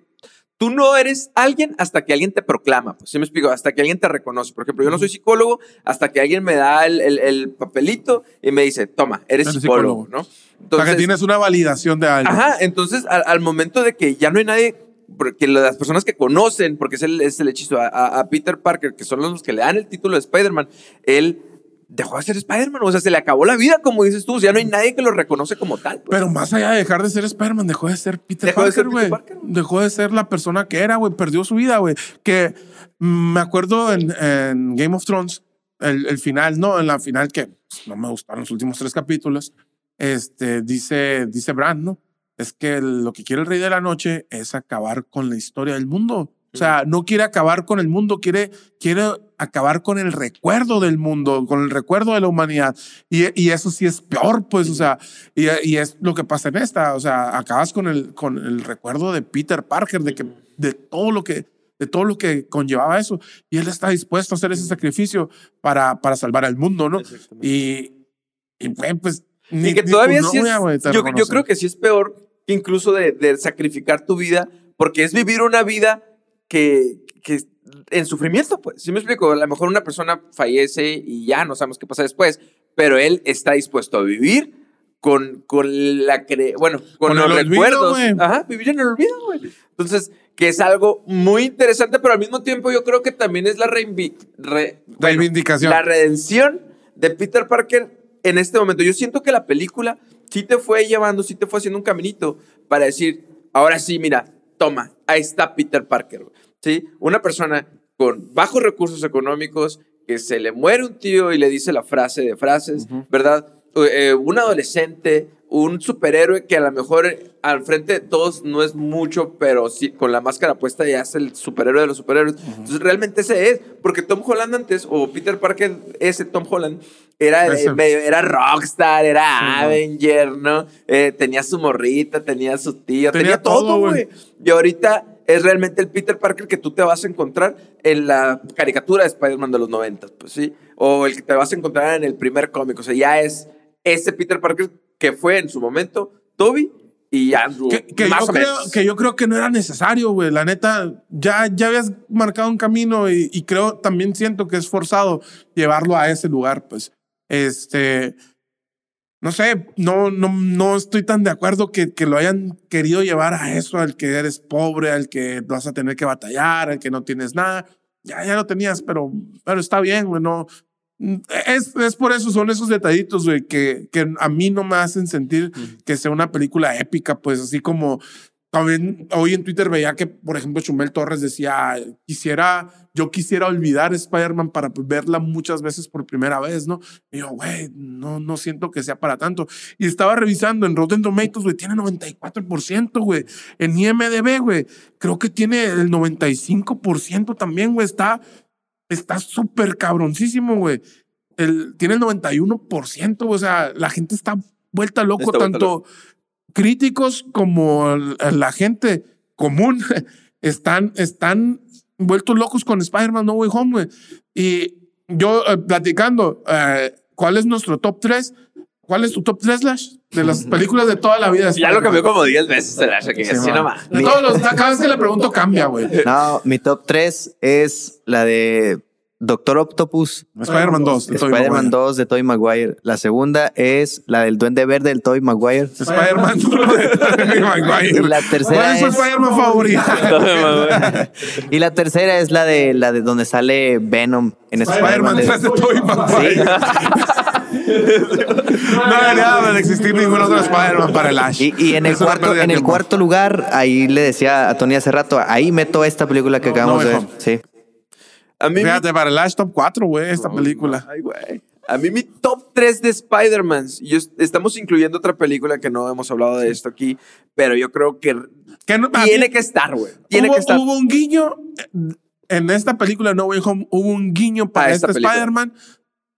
tú no eres alguien hasta que alguien te proclama, pues sí me explico, hasta que alguien te reconoce. Por ejemplo, yo no soy psicólogo hasta que alguien me da el, el- el papelito y me dice, toma, eres Eres psicólogo, psicólogo. ¿no? o sea, que tienes una validación de algo. Ajá, entonces al, al momento de que ya no hay nadie, porque las personas que conocen, porque es el, es el hechizo, a, a- a Peter Parker, que son los que le dan el título de Spider-Man, él dejó de ser Spider-Man, o sea, se le acabó la vida, como dices tú, ya no hay nadie que lo reconoce como tal. pues. Pero más allá de dejar de ser Spider-Man, dejó de ser Peter Dejó Parker, güey. Dejó de ser la persona que era, güey. Perdió su vida, güey. Que mm, me acuerdo en, en Game of Thrones, el, el final, no, en la final que pues, no me gustaron los últimos tres capítulos, este, dice, dice Bran, ¿no? Es que lo que quiere el Rey de la Noche es acabar con la historia del mundo. O sea, no quiere acabar con el mundo, quiere, quiere acabar con el recuerdo del mundo, con el recuerdo de la humanidad. Y, y eso sí es peor, pues, o sea, y, y, es lo que pasa en esta, o sea, acabas con el, con el recuerdo de Peter Parker, de, que, de todo lo que de todo lo que conllevaba eso. Y él está dispuesto a hacer ese sacrificio para, para salvar al mundo, ¿no? Y, y pues... Ni, que todavía sí es, yo, yo, creo que sí es peor que incluso de, de, sacrificar tu vida, porque es vivir una vida que, que en sufrimiento, pues. Si me explico, a lo mejor una persona fallece y ya no sabemos qué pasa después, pero él está dispuesto a vivir con, con la cre bueno, con, los recuerdos. Ajá, vivir en el olvido, güey. Entonces, que es algo muy interesante, pero al mismo tiempo yo creo que también es la reivindicación. La redención de Peter Parker en este momento. Yo siento que la película sí te fue llevando, sí te fue haciendo un caminito para decir, ahora sí, mira, toma, ahí está Peter Parker. ¿Sí? Una persona con bajos recursos económicos, que se le muere un tío y le dice la frase de frases, ¿verdad? Eh, un adolescente, un superhéroe que a lo mejor al frente de todos no es mucho, pero sí, con la máscara puesta ya es el superhéroe de los superhéroes. Entonces, realmente ese es, porque Tom Holland antes, o Peter Parker, ese Tom Holland, era, medio, era rockstar, era Avenger, ¿no? Eh, tenía su morrita, tenía su tío, tenía, todo, güey. Y ahorita es realmente el Peter Parker que tú te vas a encontrar en la caricatura de Spider-Man de los 90, pues sí, o el que te vas a encontrar en el primer cómic, o sea, ya es ese Peter Parker que fue en su momento Toby y Andrew. Que, yo, creo, que yo creo que no era necesario, güey. La neta, ya, ya habías marcado un camino y, creo, también siento que es forzado llevarlo a ese lugar, pues. Este, no sé, no, no, no estoy tan de acuerdo que, que lo hayan querido llevar a eso, al que eres pobre, al que vas a tener que batallar, al que no tienes nada. Ya, ya lo tenías, pero, pero está bien, güey. No, es, es, por eso, son esos detallitos, güey, que, que a mí no me hacen sentir que sea una película épica, pues así como también hoy en Twitter veía que, por ejemplo, Chumel Torres decía, quisiera, yo quisiera olvidar Spider-Man para verla muchas veces por primera vez, ¿no? Y yo, güey, no, no siento que sea para tanto. Y estaba revisando en Rotten Tomatoes, güey, tiene 94%, güey. En IMDB, güey, creo que tiene el 95% también, güey. Está está súper cabroncísimo, güey. El, tiene el 91%, o sea, la gente está vuelta loco, tanto críticos como la gente común están, están vueltos locos con Spider-Man No Way Home, güey. Y yo eh, platicando, eh, ¿cuál es nuestro top 3? ¿Cuál es tu top 3, Slash? De las películas de toda la vida. Ya lo cambió como 10 veces, Slash, que sí, nomás. todos los, cada vez que le pregunto cambia, güey. No, mi top 3 es la de Doctor Octopus. Spider-Man 2. Spider-Man 2 de Tobey Maguire. La segunda es la del Duende Verde del Tobey Maguire. Spider-Man de Tobey Maguire. Y la tercera ¿Cuál es su Spider-Man favorito? y la tercera es la de la de donde sale Venom en Spider-Man 3 de Tobey Maguire. no debería de existir ningún otro Spider-Man para el Ash. Y, en el, cuarto, en el cuarto lugar, ahí le decía a Tony hace rato, ahí meto esta película que acabamos de ver. Sí. A mí Fíjate, para el Last Top 4, güey, esta película. Ay, güey. A mí mi top 3 de Spider-Man, estamos incluyendo otra película que no hemos hablado de esto aquí, pero yo creo que, tiene que estar, güey. Tiene hubo, que estar. Hubo un guiño, en esta película No Way Home, hubo un guiño para este Spider-Man,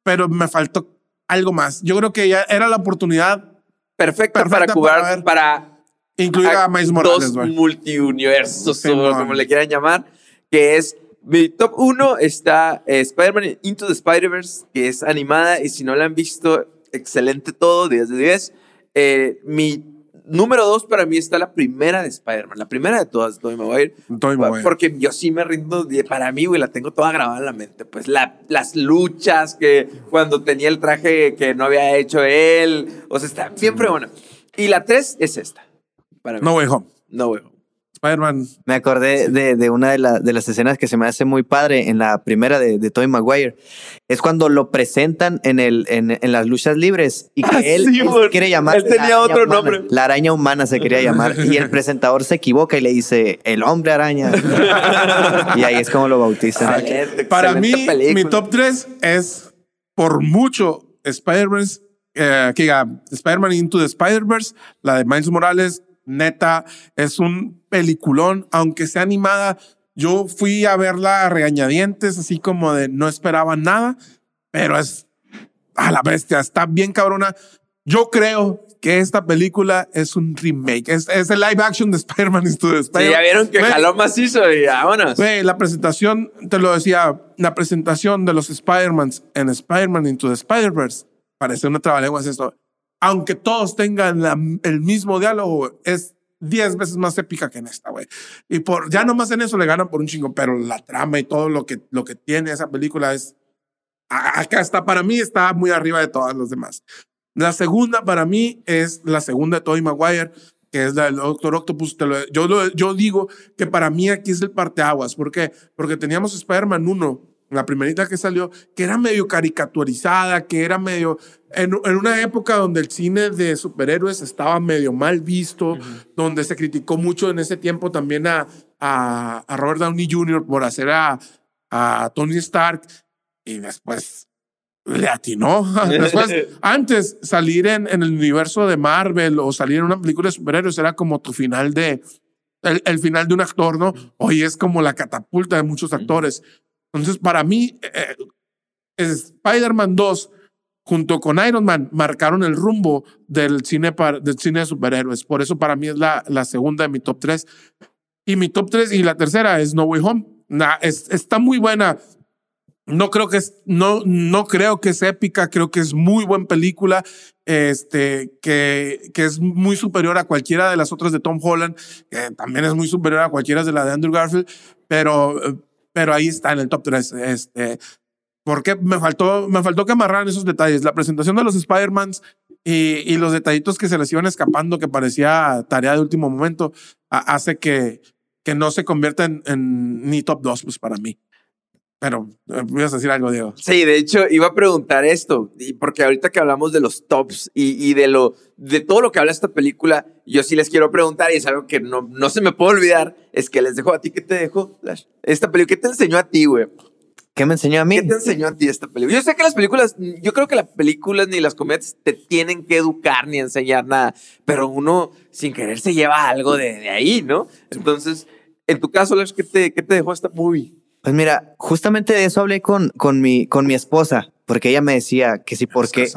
pero me faltó algo más. Yo creo que ya era la oportunidad perfecta, para jugar, para, incluir a, Miles Morales. Dos multiuniversos, o como le quieran llamar, que es mi top 1 está eh, Spider-Man Into the Spider-Verse, que es animada y si no la han visto, excelente todo, 10 de 10. Eh, mi número 2 para mí está la primera de Spider-Man, la primera de todas, Tobey Maguire. Maguire. Porque yo sí me rindo, para mí, güey, la tengo toda grabada en la mente. Pues la, las luchas que cuando tenía el traje que no había hecho él, o sea, está bien fregona. Y la 3 es esta. Para mí. No Way Home. No Way Home. Spider-Man. Me acordé de, de una de, de, las escenas que se me hace muy padre en la primera de, de Tobey Maguire. Es cuando lo presentan en, el, en, en las luchas libres y que ah, él, quiere llamar. Él tenía otro nombre. La araña humana se quería llamar. y el presentador se equivoca y le dice el hombre araña. y ahí es como lo bautizan. Para mí, mi top 3 es por mucho Spider-Man. Eh, Spider-Man Into the Spider-Verse, la de Miles Morales, neta, es un peliculón, aunque sea animada. Yo fui a verla a regañadientes, así como de no esperaba nada, pero es a la bestia, está bien cabrona. Yo creo que esta película es un remake. Es, es el live action de Spider-Man Into. Sí, ya vieron que jaló macizo y vámonos. Güey, la presentación, te lo decía, la presentación de los Spider-Mans en Spider-Man Into the Spider-Verse parece una trabalengua esto. Aunque todos tengan la- el mismo diálogo, es 10 veces más épica que en esta, güey. Y por ya nomás en eso le ganan por un chingo, pero la trama y todo lo que, lo que tiene esa película es. Acá está, para mí está muy arriba de todas las demás. La segunda para mí es la segunda de Tobey Maguire, que es la del Doctor Octopus. Te lo- yo, yo digo que para mí aquí es el parteaguas. ¿Por qué? Porque teníamos Spider-Man 1, la primerita que salió, que era medio caricaturizada, que era medio... En, en una época donde el cine de superhéroes estaba medio mal visto, donde se criticó mucho en ese tiempo también a, a, a Robert Downey Jr. por hacer a, a Tony Stark y después le atinó. Después, antes salir en, en el universo de Marvel o salir en una película de superhéroes era como tu final de, el, el final de un actor, ¿no? Hoy es como la catapulta de muchos actores. Entonces, para mí, eh, Spider-Man 2 junto con Iron Man marcaron el rumbo del cine, par- del cine de superhéroes. Por eso para mí es la, la segunda de mi top 3. Y mi top 3 y la tercera es No Way Home. Nah, es, está muy buena. No creo que es, no, no creo que es épica, creo que es muy buena película, este, que, que es muy superior a cualquiera de las otras de Tom Holland, que también es muy superior a cualquiera de la de Andrew Garfield, pero, eh, pero ahí está en el top 3. Este, porque me faltó, me faltó que amarraran esos detalles. La presentación de los Spider-Mans y, y los detallitos que se les iban escapando, que parecía tarea de último momento, a- hace que, que no se convierta en, en ni top 2, pues para mí. Pero, eh, ¿me ibas a decir algo, Diego? Sí, de hecho, iba a preguntar esto, y porque ahorita que hablamos de los tops y, y de lo de todo lo que habla esta película, yo sí les quiero preguntar, y es algo que no, no se me puede olvidar, es que les dejo a ti, ¿qué te dejó, Flash? Esta película, ¿qué te enseñó a ti, güey? ¿Qué me enseñó a mí? ¿Qué te enseñó a ti esta película? Yo sé que las películas, yo creo que las películas ni las comedias te tienen que educar ni enseñar nada, pero uno sin querer se lleva algo de, de ahí, ¿no? Entonces, en tu caso, Flash, ¿qué te, qué te dejó esta movie? Pues mira, justamente de eso hablé con, con, mi, con mi esposa, porque ella me decía que si por qué,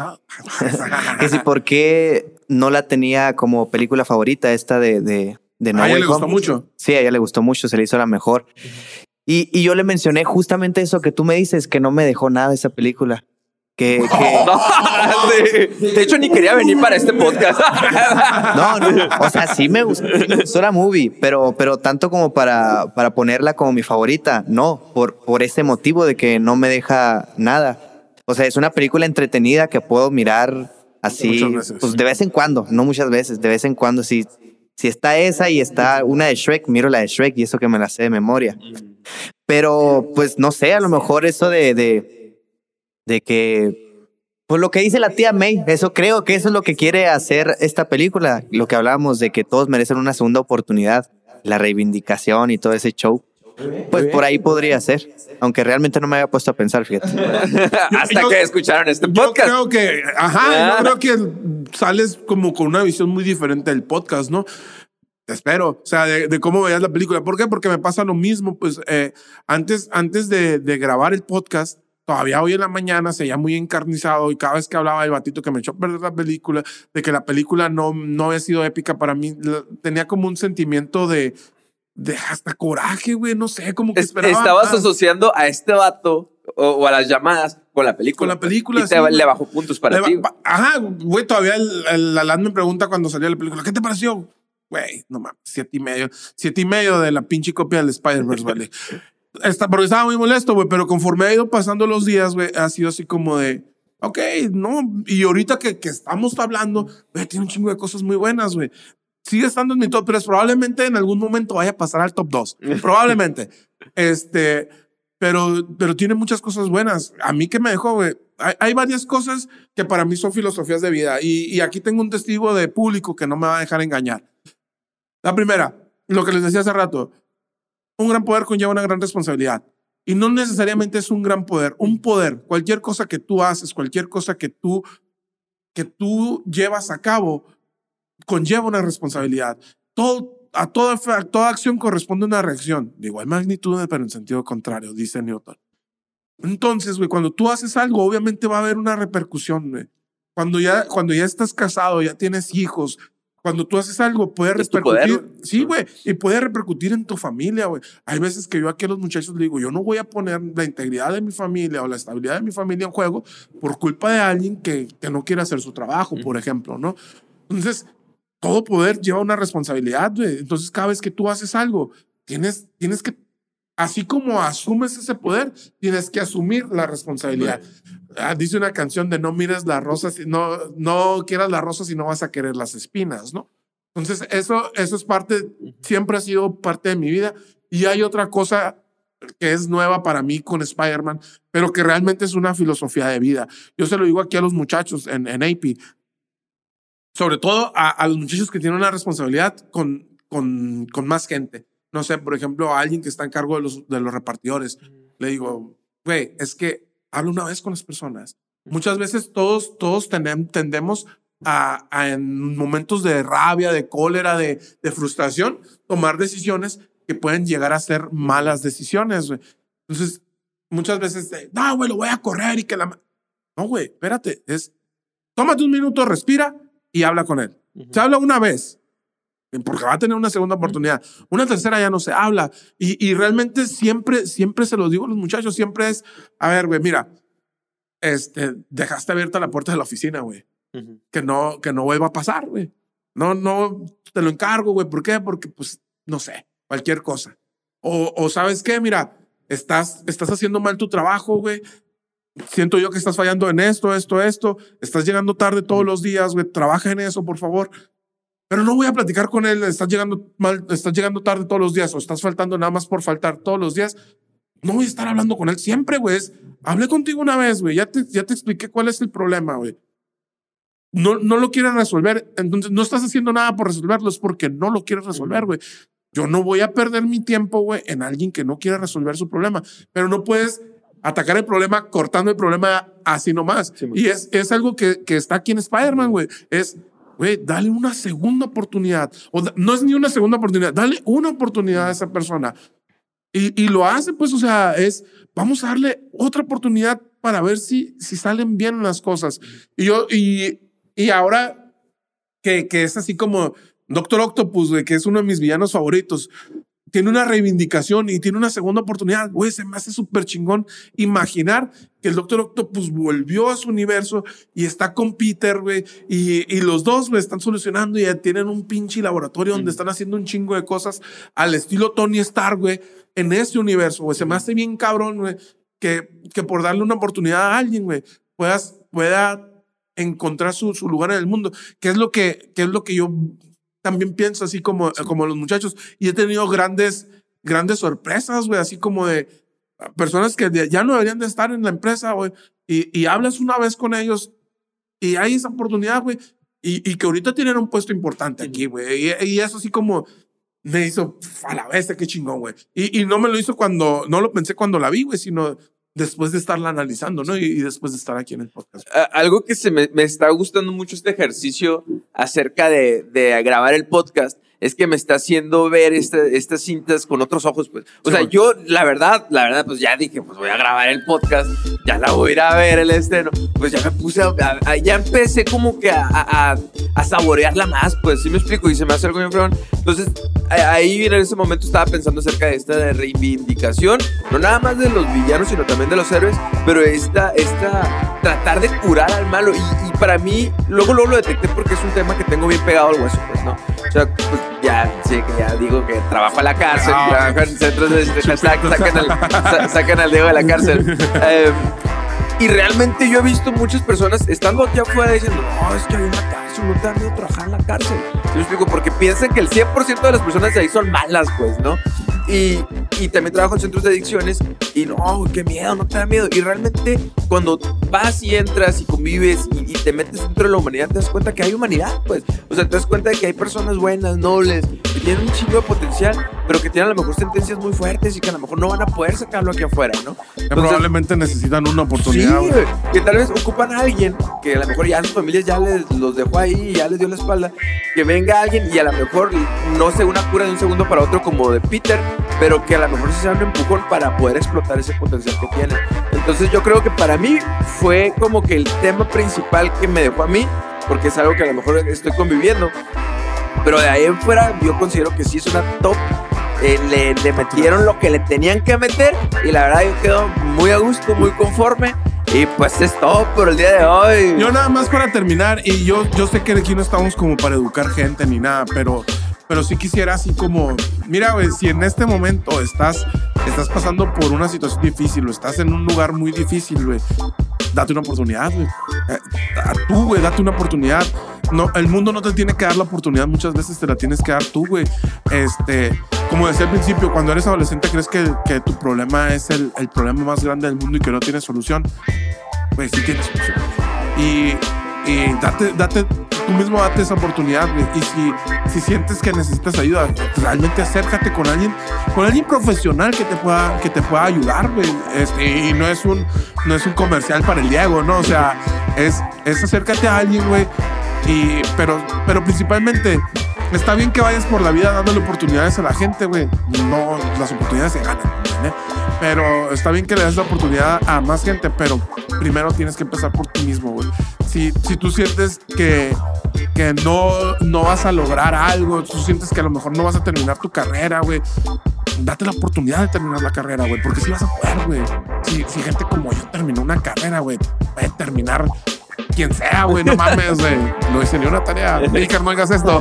que si por qué no la tenía como película favorita esta de, de, de No a ella Way le gustó Home. mucho. Sí, a ella le gustó mucho, se le hizo la mejor. Y, y yo le mencioné justamente eso que tú me dices, que no me dejó nada esa película. Que, que No, de, de hecho, ni quería venir para este podcast. no, no, o sea, sí me gustó, sí me gustó la movie, pero, pero tanto como para, para ponerla como mi favorita, no, por, por ese motivo de que no me deja nada. O sea, es una película entretenida que puedo mirar así, pues de vez en cuando, no muchas veces, de vez en cuando. Si, si está esa y está una de Shrek, miro la de Shrek y eso que me la sé de memoria. Pero, pues no sé, a lo mejor eso de, de, de que, pues lo que dice la tía May, eso creo que eso es lo que quiere hacer esta película, lo que hablábamos de que todos merecen una segunda oportunidad, la reivindicación y todo ese show. Pues por ahí podría ser, aunque realmente no me había puesto a pensar, fíjate. Hasta Yo- que escucharon este Yo podcast. creo que, ajá, Ah. yo creo que sales como con una visión muy diferente del podcast, ¿no? Espero, o sea, de, de cómo veías la película. ¿Por qué? Porque me pasa lo mismo, pues eh, antes, antes de, de grabar el podcast, todavía hoy en la mañana se veía muy encarnizado y cada vez que hablaba el batito que me echó a perder la película, de que la película no, no había sido épica para mí, la- tenía como un sentimiento de, de hasta coraje, güey, no sé, como que Es- esperaba estabas más. asociando a este vato o, o a las llamadas con la película. Con la película, Y te, sí, le bajó puntos para ti. Ajá, güey, todavía el, el Alan me pregunta cuando salió la película, ¿qué te pareció? Güey, no mames, siete y medio. Siete y medio de la pinche copia del Spider-Verse, vale. Está, porque estaba muy molesto, güey, pero conforme ha ido pasando los días, güey, ha sido así como de, ok, no. Y ahorita que, que estamos hablando, güey, tiene un chingo de cosas muy buenas, güey. Sigue estando en mi top 3. Probablemente en algún momento vaya a pasar al top 2. Probablemente. este, pero, pero tiene muchas cosas buenas. A mí que me dejó, güey. Hay, hay varias cosas que para mí son filosofías de vida. Y, y aquí tengo un testigo de público que no me va a dejar engañar. La primera, lo que les decía hace rato, un gran poder conlleva una gran responsabilidad. Y no necesariamente es un gran poder, un poder, cualquier cosa que tú haces, cualquier cosa que tú, que tú llevas a cabo, conlleva una responsabilidad. Todo, a toda, toda acción corresponde una reacción de igual magnitud, pero en sentido contrario, dice Newton. Entonces, güey, cuando tú haces algo, obviamente va a haber una repercusión. Cuando ya, cuando ya estás casado, ya tienes hijos, cuando tú haces algo, puede repercutir. sí, güey, y puede repercutir en tu familia, güey. Hay veces que yo aquí a los muchachos les digo, yo no voy a poner la integridad de mi familia o la estabilidad de mi familia en juego por culpa de alguien que, que no quiere hacer su trabajo, por ejemplo, ¿no? Entonces, todo poder lleva una responsabilidad, güey. Entonces, cada vez que tú haces algo, tienes, tienes que Así como asumes ese poder, tienes que asumir la responsabilidad. Ah, dice una canción de no mires las rosas, no, no quieras las rosas y no vas a querer las espinas, ¿no? Entonces, eso, eso es parte, siempre ha sido parte de mi vida. Y hay otra cosa que es nueva para mí con Spider-Man, pero que realmente es una filosofía de vida. Yo se lo digo aquí a los muchachos en, en AP, sobre todo a, a, los muchachos que tienen una responsabilidad con, con, con más gente no sé, por ejemplo, a alguien que está en cargo de los, de los repartidores, le digo, güey, es que habla una vez con las personas. Muchas veces todos, todos tendemos a, en momentos de rabia, de cólera, de, de, frustración, tomar decisiones que pueden llegar a ser malas decisiones. Entonces, muchas veces, no, güey, lo voy a correr y que la... No, güey, espérate, es, tómate un minuto, respira y habla con él. Se habla una vez, porque va a tener una segunda oportunidad. Una tercera ya no se habla. Y, y realmente siempre, siempre se lo digo a los muchachos, siempre es, a ver, güey, mira, este, dejaste abierta la puerta de la oficina, güey. Que no, que no vuelva a pasar, güey. No, no, te lo encargo, güey. ¿Por qué? Porque, pues, no sé, cualquier cosa. O, o sabes qué, mira, estás, estás haciendo mal tu trabajo, güey. Siento yo que estás fallando en esto, esto, esto. Estás llegando tarde todos los días, güey. Trabaja en eso, por favor pero no voy a platicar con él, estás llegando mal, estás llegando tarde todos los días o estás faltando nada más por faltar todos los días. No voy a estar hablando con él siempre, güey. Hablé contigo una vez, güey. Ya te, ya te expliqué cuál es el problema, güey. No, no lo quieres resolver, entonces no estás haciendo nada por resolverlo, es porque no lo quieres resolver, güey. Yo no voy a perder mi tiempo, güey, en alguien que no quiere resolver su problema, pero no puedes atacar el problema cortando el problema así nomás. y es, es algo que, que está aquí en Spider-Man, güey. Es dale una segunda oportunidad. O no es ni una segunda oportunidad, dale una oportunidad a esa persona. Y, y, lo hace, pues, o sea, es, vamos a darle otra oportunidad para ver si, si salen bien las cosas. Y yo, y, y ahora que, que es así como Doctor Octopus, que es uno de mis villanos favoritos, tiene una reivindicación y tiene una segunda oportunidad. Güey, se me hace súper chingón imaginar que el Doctor Octopus volvió a su universo y está con Peter, güey, y, y, los dos, güey, están solucionando y ya tienen un pinche laboratorio donde están haciendo un chingo de cosas al estilo Tony Stark, güey, en ese universo, güey. Se me hace bien cabrón, güey, que, que por darle una oportunidad a alguien, güey, puedas, pueda encontrar su, su lugar en el mundo, que es lo que, que es lo que yo también pienso así como, como los muchachos. Y he tenido grandes, grandes sorpresas, güey, así como de personas que ya no deberían de estar en la empresa, güey. Y, y hablas una vez con ellos y hay esa oportunidad, güey. Y, y, que ahorita tienen un puesto importante aquí, güey. Y, y, eso así como me hizo a la vez, qué chingón, güey. Y, y no me lo hizo cuando, no lo pensé cuando la vi, güey, sino después de estarla analizando, ¿no? Y, después de estar aquí en el podcast. Algo que se me, me, está gustando mucho este ejercicio acerca de, de grabar el podcast es que me está haciendo ver estas cintas con otros ojos, pues. O sea, yo, la verdad, la verdad, pues ya dije, pues voy a grabar el podcast, ya la voy a ir a ver el estreno. Pues ya me puse, a, ya empecé como que a, a, a, saborearla más, pues, sí me explico, y se me hace algo bien fregón. Entonces, ahí en ese momento estaba pensando acerca de esta de reivindicación, no nada más de los villanos, sino también de los héroes, pero esta, esta, tratar de curar al malo. Y, y para mí, luego, luego lo detecté porque es un tema que tengo bien pegado al hueso, pues, ¿no? O sea, pues ya, sí, que ya digo que trabajo a la cárcel, ah, trabajo en centros de, de sacan, al, sacan al Diego de la cárcel. Eh, y realmente yo he visto muchas personas estando aquí afuera diciendo, no, es que hay una cárcel, no te da miedo trabajar en la cárcel. Yo explico, porque piensan que el 100% de las personas de ahí son malas, pues, ¿no? Y, y también trabajo en centros de adicciones y, y no, qué miedo, no te da miedo. Y realmente cuando vas y entras y convives y, te metes dentro de la humanidad, te das cuenta que hay humanidad, pues. O sea, te das cuenta de que hay personas buenas, nobles, que tienen un chingo de potencial, pero que tienen a lo mejor sentencias muy fuertes y que a lo mejor no van a poder sacarlo aquí afuera, ¿no? probablemente necesitan una oportunidad. Sí, que tal vez ocupan a alguien que a lo mejor ya sus familias ya les los dejó ahí y ya les dio la espalda, que venga alguien y a lo mejor no se una cura de un segundo para otro como de Peter, pero que a lo mejor se sea un empujón para poder explotar ese potencial que tiene. Entonces yo creo que para mí fue como que el tema principal que me dejó a mí, porque es algo que a lo mejor estoy conviviendo. Pero de ahí en fuera yo considero que sí es una top. Eh, le, le metieron lo que le tenían que meter y la verdad yo quedo muy a gusto, muy conforme. Y pues es todo por el día de hoy. Yo nada más para terminar, y yo, yo sé que aquí no estamos como para educar gente ni nada, pero pero sí quisiera así como, mira, güey, si en este momento estás, estás pasando por una situación difícil o estás en un lugar muy difícil, güey, date una oportunidad, güey. Eh, tú, güey, date una oportunidad. No, el mundo no te tiene que dar la oportunidad, muchas veces te la tienes que dar tú, güey. Este, como decía al principio, cuando eres adolescente crees que, que tu problema es el, el, problema más grande del mundo y que no tiene solución. Güey, sí tiene solución. Y, y date, date tú mismo date esa oportunidad, Y si, si sientes que necesitas ayuda, realmente acércate con alguien, con alguien profesional que te pueda, que te pueda ayudar, este, y no es un, no es un comercial para el Diego, ¿no? O sea, es, es acércate a alguien, güey. Y, pero, pero principalmente, está bien que vayas por la vida dándole oportunidades a la gente, güey. No, las oportunidades se ganan, ¿eh? Pero está bien que le des la oportunidad a más gente, pero primero tienes que empezar por ti mismo, güey. Si, si tú sientes que, que no, no vas a lograr algo, tú sientes que a lo mejor no vas a terminar tu carrera, güey, date la oportunidad de terminar la carrera, güey, porque si vas a poder, güey. Si, si gente como yo terminó una carrera, güey, puede terminar quien sea, güey, no mames, güey. No hice ni una tarea. Icar, no hagas esto.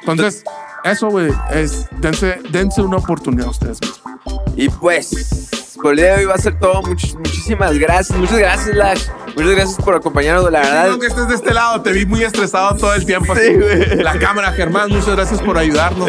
Entonces, eso, güey, es dense, dense una oportunidad a ustedes mismos. Y pues, por el día de hoy va a ser todo. muchísimas gracias. Muchas gracias, Lash. Muchas gracias por acompañarnos, la verdad. No que estés de este lado, te vi muy estresado todo el tiempo. Sí. La cámara, Germán, muchas gracias por ayudarnos.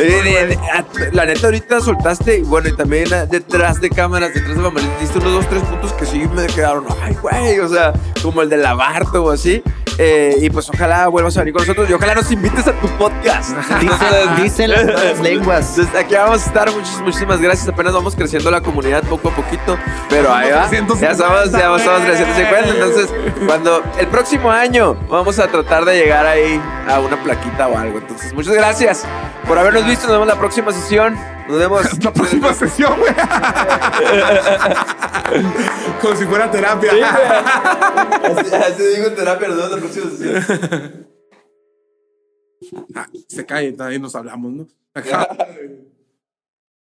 la neta, ahorita soltaste, bueno, y también detrás de cámaras, detrás de bambalinas, diste unos dos, tres puntos que sí me quedaron, ay, güey, o sea, como el de lavarte o así. Eh, y pues ojalá vuelvas a venir con nosotros y ojalá nos invites a tu podcast. Dicen, las lenguas. Desde aquí vamos a estar. muchísimas gracias. Apenas vamos creciendo la comunidad poco a poquito. Pero ahí va. Ya estamos, ya estamos creciendo Entonces, cuando el próximo año vamos a tratar de llegar ahí a una plaquita o algo. Entonces, muchas gracias por habernos visto. Nos vemos la próxima sesión. Nos vemos. La próxima sesión, güey. Como si fuera terapia. así, digo terapia, nos vemos la próxima sesión. Ah, se cae, ahí nos hablamos, ¿no?